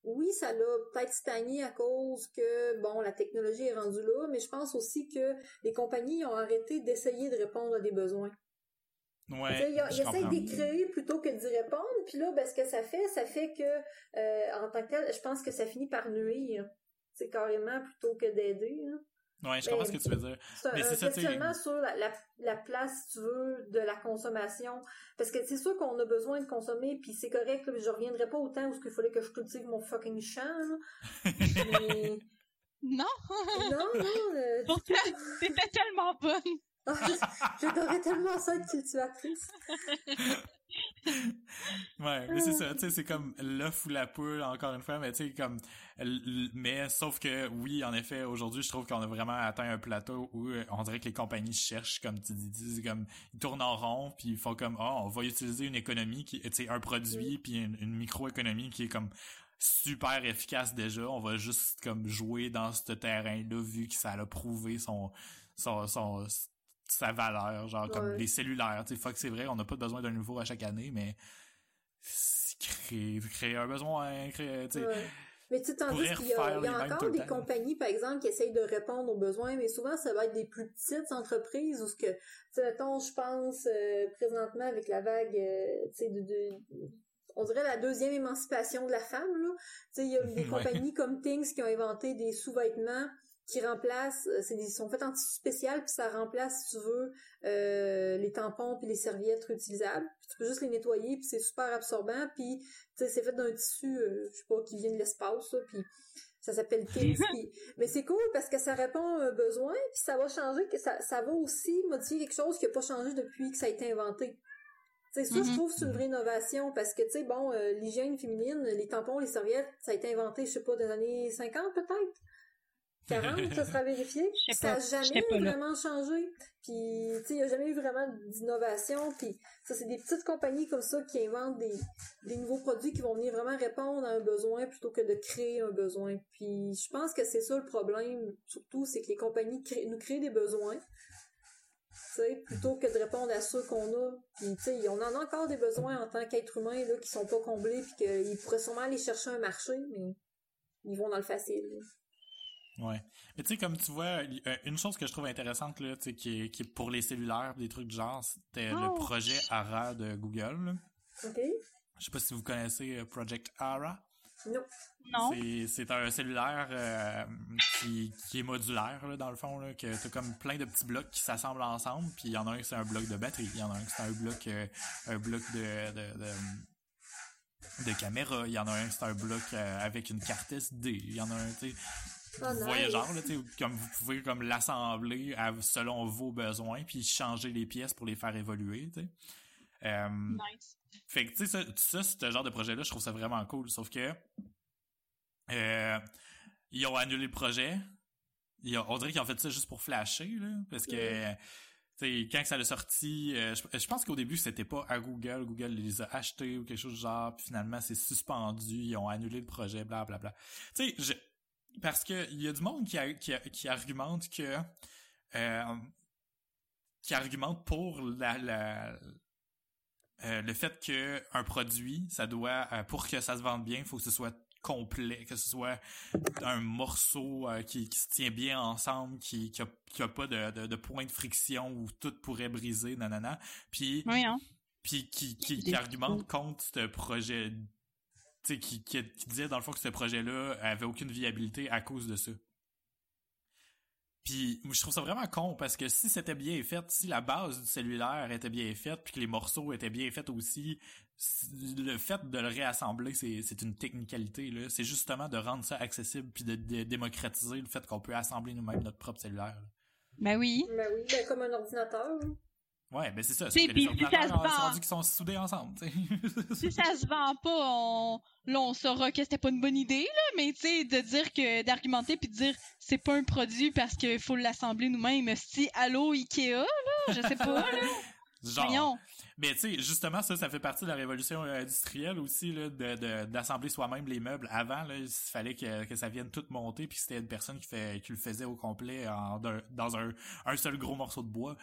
oui, ça l'a peut-être stagné à cause que, bon, la technologie est rendue là, mais je pense aussi que les compagnies ont arrêté d'essayer de répondre à des besoins. Ouais, ils essayent d'y créer plutôt que d'y répondre, puis là, ben, ce que ça fait, ça fait que, euh, en tant que tel, je pense que ça finit par nuire. C'est carrément plutôt que d'aider. Ouais, je comprends ce que tu veux dire. C'est un, un questionnement sur la, la, la, place, si tu veux, de la consommation. Parce que c'est sûr qu'on a besoin de consommer, puis c'est correct, là, je reviendrai pas au temps où il fallait que je cultive mon fucking champ. Là. *laughs* Mais... Non! non, non! Euh, *laughs* Pourtant, t'étais tellement bonne! J'adorais tellement ça être cultivatrice. *laughs* ouais, mais c'est ça, tu sais, c'est comme l'œuf ou la poule, encore une fois, mais tu sais, comme, mais sauf que, oui, en effet, aujourd'hui, je trouve qu'on a vraiment atteint un plateau où euh, on dirait que les compagnies cherchent, comme tu dis, comme, ils tournent en rond, puis ils font comme, oh, on va utiliser une économie qui, tu sais, un produit, puis une, une microéconomie qui est comme, super efficace déjà, on va juste comme jouer dans ce terrain-là vu que ça a prouvé son, son, son sa valeur, genre comme les cellulaires. Tu sais, c'est vrai, on n'a pas besoin d'un nouveau à chaque année, mais créer, créer un besoin, créer, tu sais. Mais tu tandis qu'il y a, il y a encore des compagnies, par exemple, qui essayent de répondre aux besoins, mais souvent, ça va être des plus petites entreprises où ce que, tu sais, mettons, je pense, euh, présentement, avec la vague, euh, tu sais, de, de, on dirait la deuxième émancipation de la femme, là. Tu sais, il y a des *laughs* compagnies comme Things qui ont inventé des sous-vêtements qui remplace, euh, c'est ils sont faits en tissu spécial puis ça remplace si tu veux euh, les tampons puis les serviettes réutilisables puis tu peux juste les nettoyer puis c'est super absorbant puis tu sais c'est fait d'un tissu euh, je sais pas qui vient de l'espace puis ça s'appelle Kings mais c'est cool parce que ça répond à un besoin puis ça va changer que ça ça va aussi modifier quelque chose qui a pas changé depuis que ça a été inventé c'est ça, je mm-hmm. trouve, c'est une vraie innovation parce que, tu sais, bon, l'hygiène féminine, les tampons, les serviettes, ça a été inventé, je sais pas, des années 50 peut-être? 40, ça sera vérifié. Ça n'a jamais vraiment changé. Puis, tu sais, il n'y a jamais eu vraiment d'innovation. Puis, ça, c'est des petites compagnies comme ça qui inventent des, des nouveaux produits qui vont venir vraiment répondre à un besoin plutôt que de créer un besoin. Puis, je pense que c'est ça le problème, surtout, c'est que les compagnies nous créent des besoins. Tu sais, plutôt que de répondre à ceux qu'on a. Puis, tu sais, on en a encore des besoins en tant qu'être humain, là, qui sont pas comblés, puis qu'ils pourraient sûrement aller chercher un marché, mais ils vont dans le facile. Ouais. Mais tu sais, comme tu vois, euh, une chose que je trouve intéressante, là, tu sais, qui est, qui est pour les cellulaires, des trucs du genre, c'était le oh! projet ARA de Google. OK. Je sais pas si vous connaissez euh, Project ARA. Non. Non. C'est un cellulaire euh, qui, qui est modulaire, là, dans le fond, là, que t'as comme plein de petits blocs qui s'assemblent ensemble, puis il y en a un qui c'est un bloc de batterie, il y en a un qui c'est un bloc, un bloc de, de, de de caméra, il y en a un c'est un bloc avec une carte SD, il y en a un, tu sais, Oh, voyageur, là, comme vous pouvez comme l'assembler selon vos besoins, puis changer les pièces pour les faire évoluer. Euh, nice. Fait que tu sais, ça, ça, ce genre de projet-là, je trouve ça vraiment cool. Sauf que euh, ils ont annulé le projet. Ils ont, on dirait qu'ils ont fait ça juste pour flasher, là, parce que sais, quand ça l'a sorti, euh, je, pense qu'au début c'était pas à Google, Google les a achetés ou quelque chose du genre, puis finalement c'est suspendu, ils ont annulé le projet, bla bla bla. Tu sais, parce que il y a du monde qui, qui, argumente que euh, qui argumente pour la, euh, le fait que un produit, ça doit euh, pour que ça se vende bien, il faut que ce soit complet, que ce soit un morceau qui, se tient bien ensemble, qui qui a, pas de, de, de point de friction où tout pourrait briser, nanana. Puis hein. puis qui, qui, qui argumente contre ce projet qui, qui, qui, disait dans le fond que ce projet-là avait aucune viabilité à cause de ça. Puis je trouve ça vraiment con parce que si c'était bien fait, si la base du cellulaire était bien faite, puis que les morceaux étaient bien faits aussi, le fait de le réassembler, c'est une technicalité. là. C'est justement de rendre ça accessible puis de, démocratiser le fait qu'on peut assembler nous-mêmes notre propre cellulaire. Ben oui. Ben oui, ben comme un ordinateur. Ouais, ben c'est ça. C'est que les ordinateurs sont qui sont soudés ensemble. si ça se vend pas, on, là, on saura que c'était pas une bonne idée, là, mais tu sais, de dire que, d'argumenter puis de dire c'est pas un produit parce qu'il faut l'assembler nous-mêmes. Si, allô, Ikea, là, je sais pas, là. *laughs* Genre. Mais tu sais, justement, ça, ça fait partie de la révolution euh, industrielle aussi, là, de, d'assembler soi-même les meubles. Avant, là, il fallait que, que ça vienne tout monter, puis c'était une personne qui, fait, qui le faisait au complet en, dans un, un seul gros morceau de bois.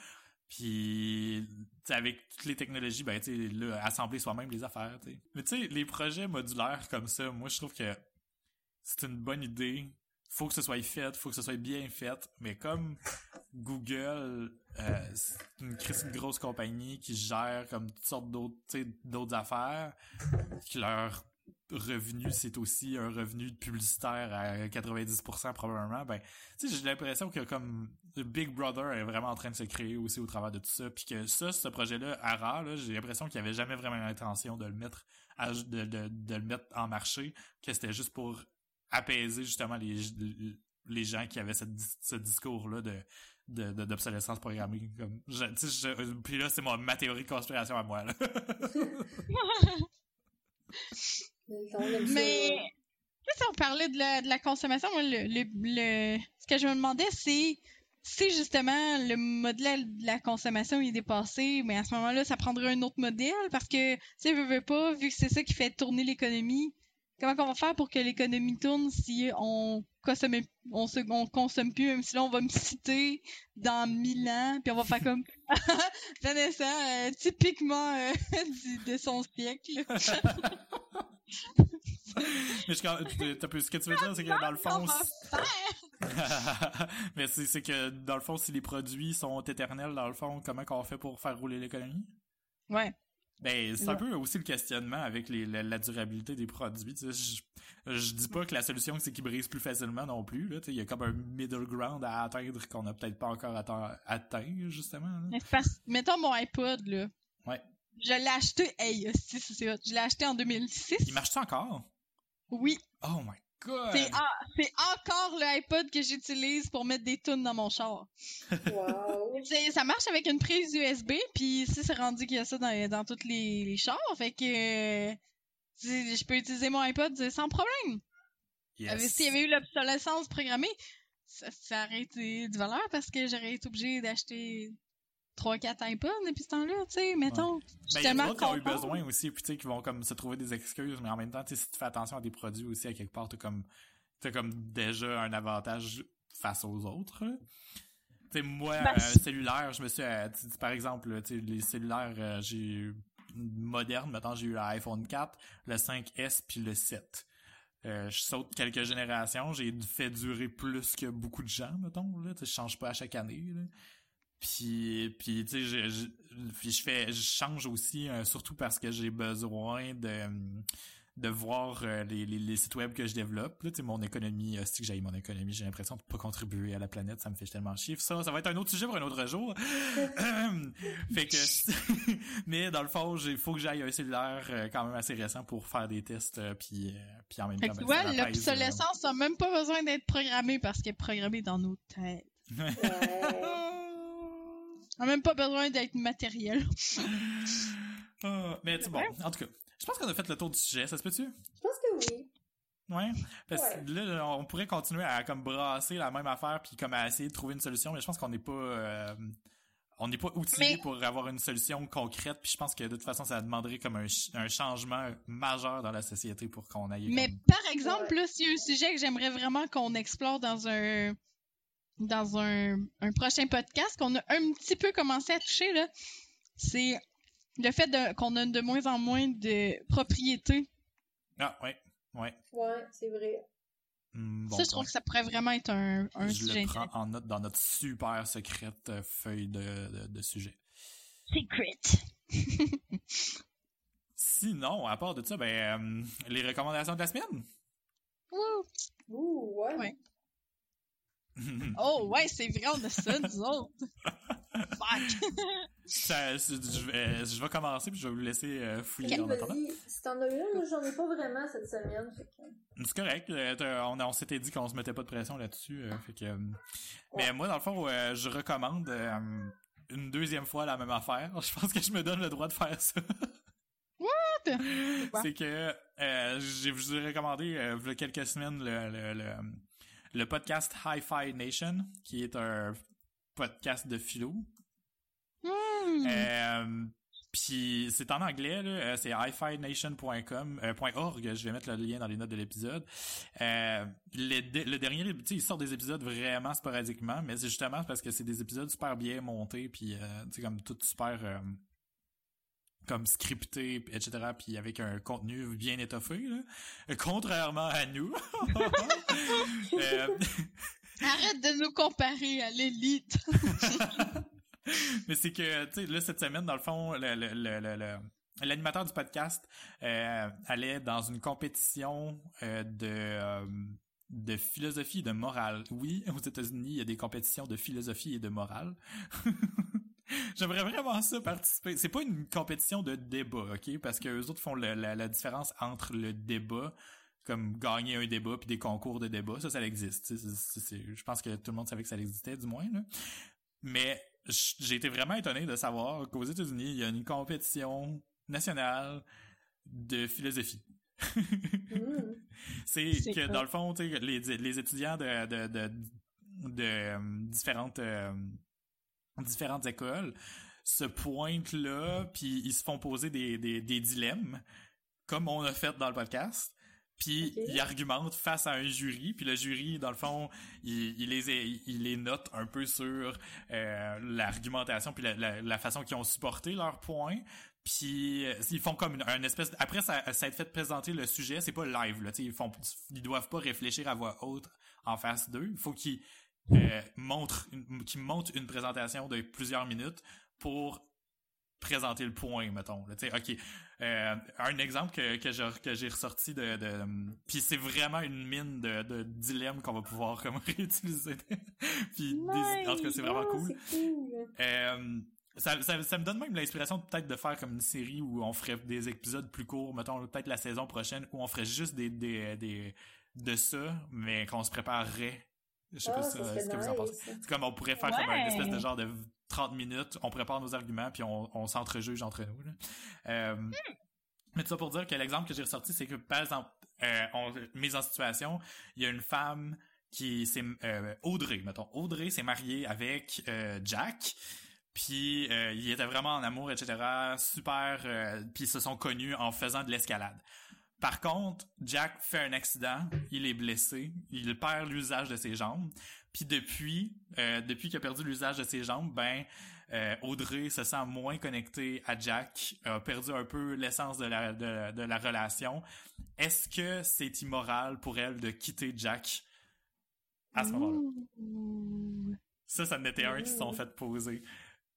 Puis avec toutes les technologies, ben tu sais, assembler soi-même les affaires, tu. Mais tu sais, les projets modulaires comme ça, moi je trouve que c'est une bonne idée, faut que ce soit fait, faut que ce soit bien fait, mais comme *laughs* Google, euh, c'est une, une grosse compagnie qui gère comme toutes sortes d'autres, d'autres affaires, qui leur revenu, c'est aussi un revenu publicitaire à 90% probablement, ben, tu sais, j'ai l'impression que comme Big Brother est vraiment en train de se créer aussi au travers de tout ça, puis que ça, ce projet-là, ARA, là, j'ai l'impression qu'il n'y avait jamais vraiment l'intention de le mettre à, de, de, de, le mettre en marché, que c'était juste pour apaiser justement les, les gens qui avaient cette, ce discours-là de d'obsolescence programmée comme je, puis là c'est ma théorie de conspiration à moi là. *laughs* *laughs* Mais, si on parlait de la, de la consommation, moi, le, le, ce que je me demandais, c'est si justement le modèle de la consommation est dépassé, mais à ce moment-là, ça prendrait un autre modèle parce que, tu sais, veut, veut pas, vu que c'est ça qui fait tourner l'économie, comment on va faire pour que l'économie tourne si on consomme, on, se, on consomme plus, même si là, on va me citer dans mille ans, puis on va faire comme *laughs* Vanessa, euh, typiquement euh, *laughs* de son siècle. *laughs* *laughs* mais je, ce que tu veux dire, c'est que dans le fond. *laughs* mais c'est que dans le fond, si les produits sont éternels, dans le fond, comment qu'on fait pour faire rouler l'économie? Ouais. Ben, c'est un peu aussi le questionnement avec les, la, durabilité des produits. Je, je dis pas que la solution, c'est qu'ils brisent plus facilement non plus. Il y a comme un middle ground à atteindre qu'on n'a peut-être pas encore atteint, justement. mettons mon iPod, là. Ouais. Je l'ai acheté, hey, je l'ai acheté en 2006. Il marche encore? Oui. Oh my god! C'est, encore le iPod que j'utilise pour mettre des tunes dans mon char. Wow! *laughs* ça marche avec une prise USB, puis si c'est rendu qu'il y a ça dans, dans tous les, les chars, fait que je peux utiliser mon iPod sans problème. Yes. S'il y avait eu l'obsolescence programmée, ça, ça aurait été du valeur parce que j'aurais été obligé d'acheter 3-4 iPods depuis ce temps-là, tu sais, mettons. Ouais. Mais il y a d'autres qui ont eu besoin aussi, puis tu sais, qui vont comme se trouver des excuses, mais en même temps, tu sais, si tu fais attention à des produits aussi, à quelque part, t'as comme, t'as comme déjà un avantage face aux autres. Tu sais, moi, ben, euh, cellulaire, je me suis, euh, par exemple, tu sais, les cellulaires, euh, j'ai moderne, maintenant j'ai eu l'iPhone 4, le 5S puis le 7. Euh, je saute quelques générations, j'ai fait durer plus que beaucoup de gens, mettons, là, je change pas à chaque année. Là. Puis, puis tu sais, je, je, je, fais, je change aussi, euh, surtout parce que j'ai besoin de de voir euh, les, les, les, sites web que je développe. Là, mon économie, euh, que j'ai mon économie, j'ai l'impression de pas contribuer à la planète, ça me fait tellement chier. Ça, ça va être un autre sujet pour un autre jour. *laughs* fait que, *laughs* mais dans le fond, il faut que j'aille un cellulaire quand même assez récent pour faire des tests, puis, puis en même temps. Ben, tu vois, l'obsolescence n'a même pas besoin d'être programmée parce qu'elle est programmée dans nos têtes. *laughs* n'a même pas besoin d'être matériel. *laughs* Ah, mais c'est bon, en tout cas, je pense qu'on a fait le tour du sujet, ça se peut-tu? Je pense que oui. Ouais, parce que là, on pourrait continuer à comme brasser la même affaire puis comme à essayer de trouver une solution, mais je pense qu'on n'est pas euh, on n'est pas outillé pour avoir une solution concrète, puis je pense que de toute façon ça demanderait comme un, un changement majeur dans la société pour qu'on aille Mais par exemple, là, s'il y a un sujet que j'aimerais vraiment qu'on explore dans un dans un, un prochain podcast qu'on a un petit peu commencé à toucher, là, c'est le fait qu'on a de moins en moins de propriétés. Ah, ouais, ouais. Ouais, c'est vrai. Hmm, ça, je trouve que ça pourrait vraiment être un, un je sujet. Je le prends en note dans notre super secrète euh, feuille de, de, de sujet. Secret. Sinon, à part de ça, ben, euh, les recommandations de la semaine? Wouh! Ouh, ouais. ouais. *laughs* oh, ouais, c'est vrai, on a ça, nous autres. *laughs* Fuck. Ça, je, vais, je vais commencer puis je vais vous laisser euh, fouiller en attendant. Si t'en as une, j'en ai pas vraiment cette semaine. Que... C'est correct. Euh, on, on s'était dit qu'on se mettait pas de pression là-dessus. Euh, fait que, ouais. Mais moi, dans le fond, je recommande une deuxième fois la même affaire. *laughs* Je pense que je me donne le droit de faire ça. What? C'est que je vous ai recommandé il y a quelques semaines le, le, le le podcast Hi-Fi Nation, qui est un podcast de philo. Mm. Euh, puis c'est en anglais, là, euh, c'est hifination.com, euh, .org, je vais mettre le lien dans les notes de l'épisode. Euh, le, le dernier, tu sais, il sort des épisodes vraiment sporadiquement, mais c'est justement parce que c'est des épisodes super bien montés, puis euh, tu sais, comme tout super... comme scripté, etc., puis avec un contenu bien étoffé, là. contrairement à nous. *laughs* Euh, *laughs* Arrête de nous comparer à l'élite. *laughs* Mais c'est que, tu sais, là, cette semaine, dans le fond, l'animateur du podcast euh, allait dans une compétition euh, de de philosophie et de morale. Oui, aux États-Unis, il y a des compétitions de philosophie et de morale. *laughs* J'aimerais vraiment ça participer. C'est pas une compétition de débat, ok? Parce que eux autres font la, différence entre le débat, comme gagner un débat puis des concours de débat. Ça, ça existe. je pense que tout le monde savait que ça existait, du moins. Là. Mais j'ai été vraiment étonné de savoir qu'aux États-Unis, il y a une compétition nationale de philosophie. *laughs* C'est que dans le fond, les, les étudiants de, de, de, de euh, différentes euh, différentes écoles se pointent là, puis ils se font poser des, des, des dilemmes, comme on a fait dans le podcast. Puis ils argumentent face à un jury, puis le jury, dans le fond, il, il les, il les note un peu sur euh, l'argumentation, puis la, la, façon qu'ils ont supporté leurs points. Puis euh, ils font comme un espèce après ça, ça a été fait présenter le sujet, c'est pas live là, ils font ils doivent pas réfléchir à voix haute en face d'eux, il faut qu'ils euh, montre qui monte une présentation de plusieurs minutes pour présenter le point mettons sais ok. Euh, un exemple que que j'ai ressorti de, de puis c'est vraiment une mine de, de dilemme qu'on va pouvoir comme *laughs* réutiliser. Puis en tout cas c'est vraiment cool, Euh, ça, ça, ça, me donne même l'inspiration peut-être de faire comme une série où on ferait des épisodes plus courts, mettons peut-être la saison prochaine, où on ferait juste des, des, des de ça, mais qu'on se préparerait je sais pas ah, ce que vous en pensez. C'est comme on pourrait faire comme un espèce de genre de 30 minutes, on prépare nos arguments puis on, on s'entrejuge entre nous. Euh, hmm. Mais tout ça pour dire que l'exemple que j'ai ressorti, c'est que par exemple, euh, on, mise en situation, il y a une femme qui c'est euh, Audrey, mettons. Audrey s'est mariée avec euh, Jack. Puis euh, ils étaient vraiment en amour, etc. Super. Euh, puis ils se sont connus en faisant de l'escalade. Par contre, Jack fait un accident, il est blessé, il perd l'usage de ses jambes. Puis depuis, euh, depuis qu'il a perdu l'usage de ses jambes, ben euh, Audrey se sent moins connectée à Jack, a perdu un peu l'essence de la, de, la relation. Est-ce que c'est immoral pour elle de quitter Jack à ce moment-là? Ça, ça en était un qui se sont fait poser.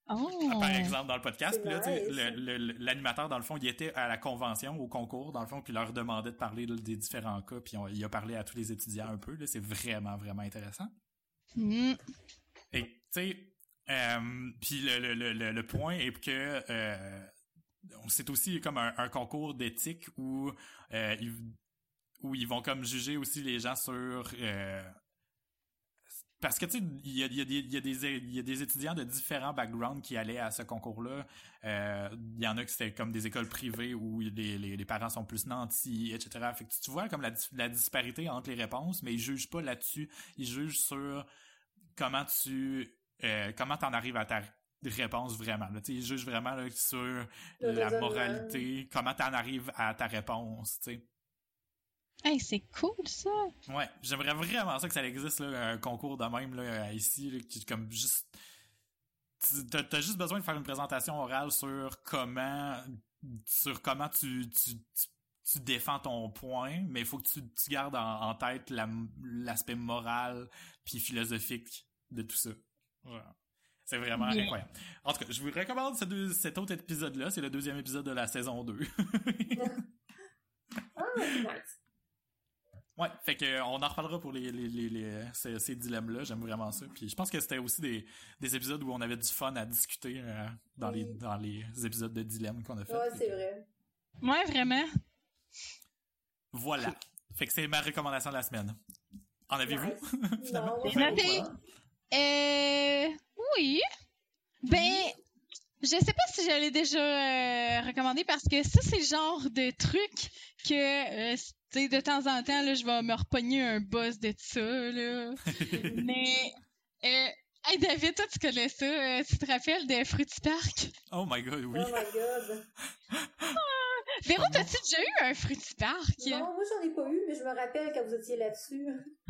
Oh. Par exemple, dans le podcast, l'animateur, dans le fond, il était à la convention, au concours, dans le fond, puis il leur demandait de parler des différents cas, puis il a parlé à tous les étudiants un peu. C'est vraiment, vraiment intéressant. Mm. Et, tu sais, euh, puis le, le, le, point est que euh, c'est aussi comme un, concours d'éthique où, euh, ils, où ils vont comme juger aussi les gens sur euh, parce que tu sais, il y a, y, a y, des étudiants de différents backgrounds qui allaient à ce concours-là. Euh, il y en a qui c'était comme des écoles privées où les, les, les, parents sont plus nantis, etc. Fait que tu vois comme la, la disparité entre les réponses, mais ils jugent pas là-dessus. Ils jugent sur comment tu euh, comment t'en arrives à ta réponse vraiment. Là. Ils jugent vraiment là, sur la moralité, comment t'en arrives à ta réponse. sais. Hey, c'est cool ça! Ouais, j'aimerais vraiment ça que ça existe, là, un concours de même là, ici, là, qui comme juste. T'as as juste besoin de faire une présentation orale sur comment sur comment tu, tu, tu, défends ton point, mais il faut que tu, tu gardes en, tête l'aspect moral puis philosophique de tout ça. C'est vraiment incroyable. En tout cas, je vous recommande ce cet autre épisode-là. C'est le deuxième épisode de la saison 2. *laughs* *laughs* ah, nice. Ouais, fait que on en reparlera pour les, les, les, ces, ces dilemmes-là. J'aime vraiment ça. Puis je pense que c'était aussi des, des épisodes où on avait du fun à discuter euh, dans les dans les épisodes de dilemmes qu'on a fait. Ouais, c'est vrai. Ouais, vraiment. Voilà. Fait que c'est ma recommandation de la semaine. En avez-vous? *laughs* Finalement? Euh, oui. Ben, je sais pas si je l'ai déjà euh, recommandé parce que ça, c'est le genre de truc que, euh, tu sais, de temps en temps, là, je vais me repogner un boss de ça, là. *laughs* Mais, euh, hey David, toi, tu connais ça. Euh, tu te rappelles de Fruity Park? Oh my god, oui. Oh my god. Véro, t'as-tu déjà eu un Fruity Park? Non, moi j'en ai pas eu, mais je me rappelle quand vous étiez là-dessus.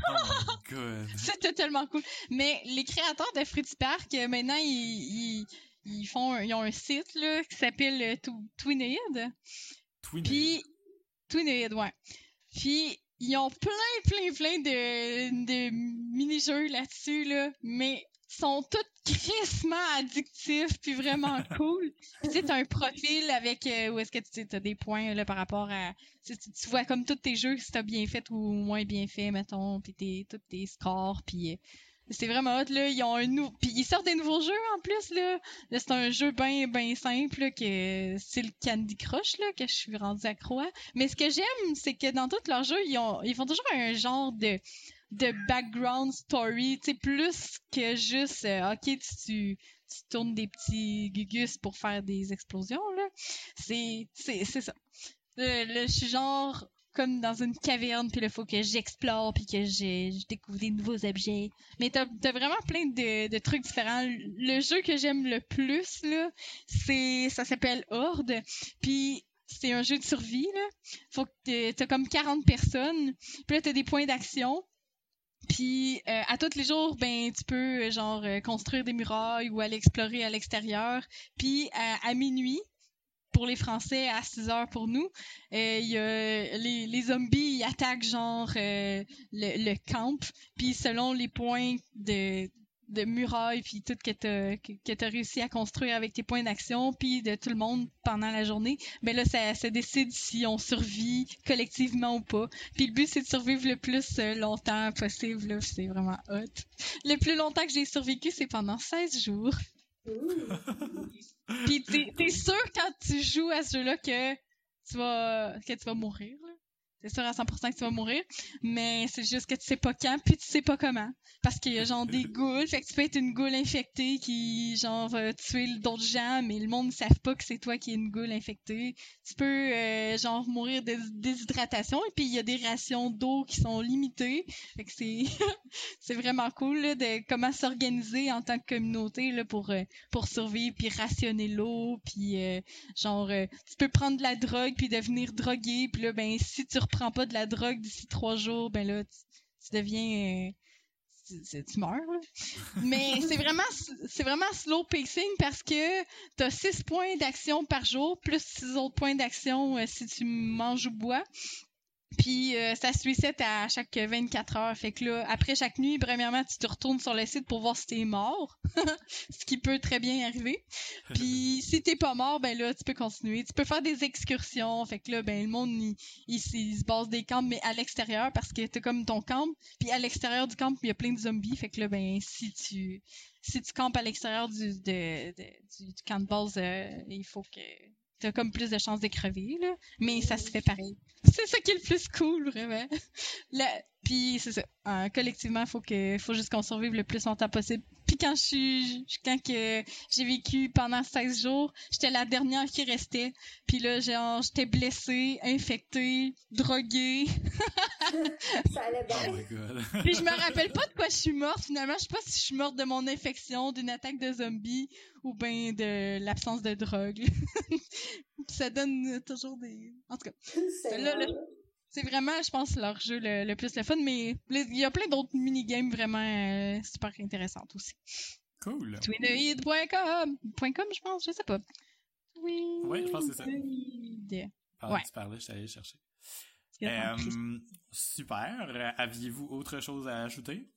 Oh my god. *laughs* C'était tellement cool. Mais les créateurs de Fruity Park, maintenant, ils, ils ils font, ils ont un site là qui s'appelle euh, Tw- Twinade. Twin. Puis Twinade, ouais. Puis ils ont plein, plein, plein de, de mini-jeux là-dessus, là, mais sont tous *laughs* crissement addictifs puis vraiment *laughs* cool. Tu sais, t'as un profil avec euh, où est-ce que tu as des points là par rapport à tu, tu- tu vois comme tous tes jeux si t'as bien fait ou moins bien fait mettons puis tes tous tes scores puis euh, c'est vraiment hot là ils ont un nou puis ils sortent des nouveaux jeux en plus là, Là, c'est un jeu bien ben simple là, que c'est le Candy Crush là que je suis rendue accro à mais ce que j'aime c'est que dans tous leurs jeux ils ont ils font toujours un genre de de background story, tu sais, plus que juste, euh, ok, tu, tu, tournes des petits gugus pour faire des explosions, là. C'est, c'est, c'est ça. Là, là, je suis genre comme dans une caverne, puis il faut que j'explore, puis que je, découvre des nouveaux objets. Mais t'as, t'as vraiment plein de, trucs différents. Le jeu que j'aime le plus, là, c'est, ça s'appelle Horde, puis c'est un jeu de survie, là. Faut que t'as comme 40 personnes, puis là, t'as des points d'action. Puis euh, à tous les jours, ben tu peux euh, genre euh, construire des murailles ou aller explorer à l'extérieur. Puis à minuit, pour les Français, à 6 heures pour nous, euh, y a les, zombies ils attaquent genre euh, le, camp. Puis selon les points de de murailles puis tout que t'as que, que t'as réussi à construire avec tes points d'action puis de tout le monde pendant la journée ben là ça, ça décide si on survit collectivement ou pas puis le but, c'est de survivre le plus euh, longtemps possible. C'est vraiment hot. Le plus longtemps que j'ai survécu, c'est pendant 16 jours. T'es, t'es sûr quand tu joues à ce jeu-là que tu vas que tu vas mourir. Là? T'es sûr à 100% que tu vas mourir. Mais c'est juste que tu sais pas quand, puis tu sais pas comment. Parce qu'il y a genre des *laughs* ghouls. Fait que tu peux être une goule infectée qui, genre, va tuer d'autres gens, mais le monde ne savent pas que c'est toi qui es une goule infectée. Tu peux, euh, genre, mourir de déshydratation. Et puis il y a des rations d'eau qui sont limitées. Fait que c'est *laughs* c'est vraiment cool là, de comment s'organiser en tant que communauté là, pour, euh, pour survivre, puis rationner l'eau, puis euh, genre, euh, tu peux prendre de la drogue, puis devenir drogué, puis là, ben, si tu reprends pas de la drogue d'ici trois jours, ben là, tu, tu deviens... euh, tu, meurs. *laughs* Mais c'est vraiment, c'est vraiment slow pacing parce que t'as 6 points d'action par jour, plus 6 autres points d'action euh, si tu manges ou bois. Puis euh, ça se reset à chaque 24 heures. Fait que là, après chaque nuit, premièrement, tu te retournes sur le site pour voir si t'es mort. *laughs* Ce qui peut très bien arriver. Puis *laughs* si t'es pas mort, ben là, tu peux continuer. Tu peux faire des excursions. Fait que là, ben le monde, il, il, s- il se base des camps, mais à l'extérieur, parce que t'as comme ton camp. Puis à l'extérieur du camp, il y a plein de zombies. Fait que là, ben si tu si tu campes à l'extérieur du, de, de- du, du camp de base, euh, il faut que t'as comme plus de chances de crever, là. Mais ça se fait pareil. C'est ça qui est le plus cool, vraiment. Là, puis c'est ça. Euh, collectivement, faut faut juste qu'on survive le plus longtemps possible. Puis quand je suis quand que j'ai vécu pendant 16 jours, j'étais la dernière qui restait. Puis là, genre j'étais blessée, infectée, droguée. *laughs* Ça allait Oh bien. my god. *laughs* Puis je me rappelle pas de quoi je suis morte finalement. Je sais pas si je suis morte de mon infection, d'une attaque de zombie ou ben de l'absence de drogue. *laughs* ça donne toujours des. En tout cas. C'est Là, là, C'est vraiment, je pense, leur jeu le, le plus le fun, mais il y a plein d'autres minigames vraiment euh, super intéressantes aussi. Cool. Twinoid.com .com, je pense, je sais pas. Oui. Ouais, je pense que c'est ça. Pendant Ouais. que tu parlais, je suis allé chercher. Euh, super. Euh, Aviez-vous autre chose à ajouter?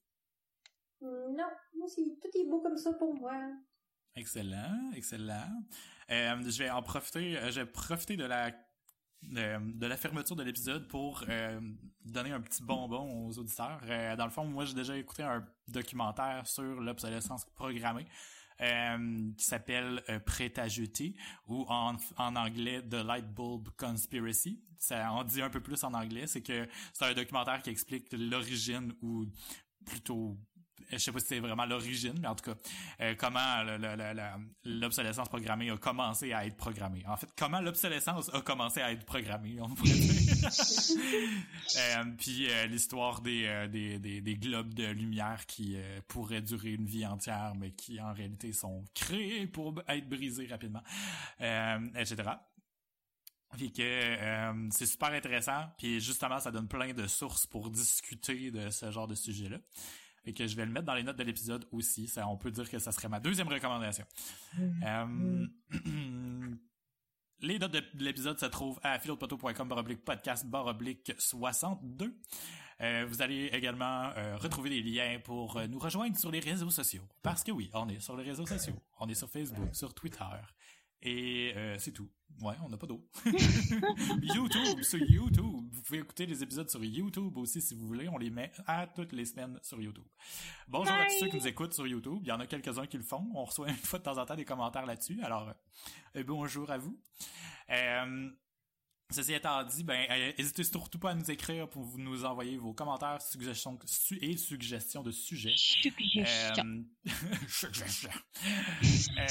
Non, moi aussi, tout est beau comme ça pour moi. Excellent, excellent. Euh, je vais en profiter, euh, je vais profiter de la de, de la fermeture de l'épisode pour euh, donner un petit bonbon aux auditeurs. Euh, dans le fond, moi j'ai déjà écouté un documentaire sur l'obsolescence programmée euh, qui s'appelle euh, Prêt à jeter ou en, en anglais The Light Bulb Conspiracy. Ça en dit un peu plus en anglais, c'est que c'est un documentaire qui explique l'origine ou plutôt je sais pas si c'est vraiment l'origine, mais en tout cas, euh, comment l'obsolescence programmée a commencé à être programmée. En fait, comment l'obsolescence a commencé à être programmée, on pourrait dire. *laughs* Euh, puis euh, l'histoire des, euh, des, des, des globes de lumière qui euh, pourraient durer une vie entière, mais qui en réalité sont créés pour être brisés rapidement, euh, etc. Que euh, c'est super intéressant, puis justement ça donne plein de sources pour discuter de ce genre de sujet-là. Et que je vais le mettre dans les notes de l'épisode aussi. Ça, on peut dire que ça serait ma deuxième recommandation. Euh, *clears throat* les notes de l'épisode se trouvent à philopoteau.com baroblique podcast baroblique 62. Euh, vous allez également euh, retrouver des liens pour nous rejoindre sur les réseaux sociaux. Parce que oui, on est sur les réseaux sociaux. On est sur Facebook, sur Twitter. Et euh, c'est tout. Ouais, on n'a pas d'eau. *laughs* *laughs* YouTube, sur YouTube. Vous pouvez écouter les épisodes sur YouTube aussi si vous voulez. On les met à toutes les semaines sur YouTube. Bonjour à tous ceux qui nous écoutent sur YouTube. Il y en a quelques-uns qui le font. On reçoit une fois de temps en temps des commentaires là-dessus. Alors, euh, bonjour à vous. Euh, Ceci étant dit, ben, n'hésitez surtout pas à nous écrire pour vous nous envoyer vos commentaires, suggestions su et suggestions de sujets. Suggestions. Euh, *laughs* euh,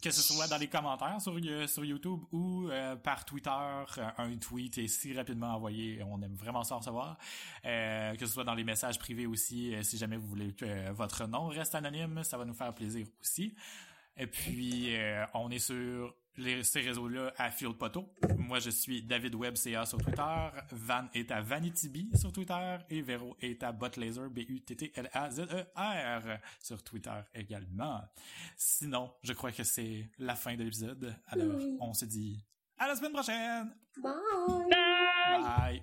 que ce soit dans les commentaires sur, euh, sur YouTube ou euh, par Twitter, euh, un tweet est si rapidement envoyé, on aime vraiment ça recevoir. Euh, que ce soit dans les messages privés aussi, euh, si jamais vous voulez que votre nom reste anonyme, ça va nous faire plaisir aussi. Et puis, euh, on est sur les, ces réseaux-là à Field Poteau. Moi, je suis David Webb CA sur Twitter. Van est à VanityB sur Twitter. Et Vero est à Botlaser, B-U-T-T-L-A-Z-E-R sur Twitter également. Sinon, je crois que c'est la fin de l'épisode. Alors, Oui. on se dit à la semaine prochaine! Bye! Bye! Bye!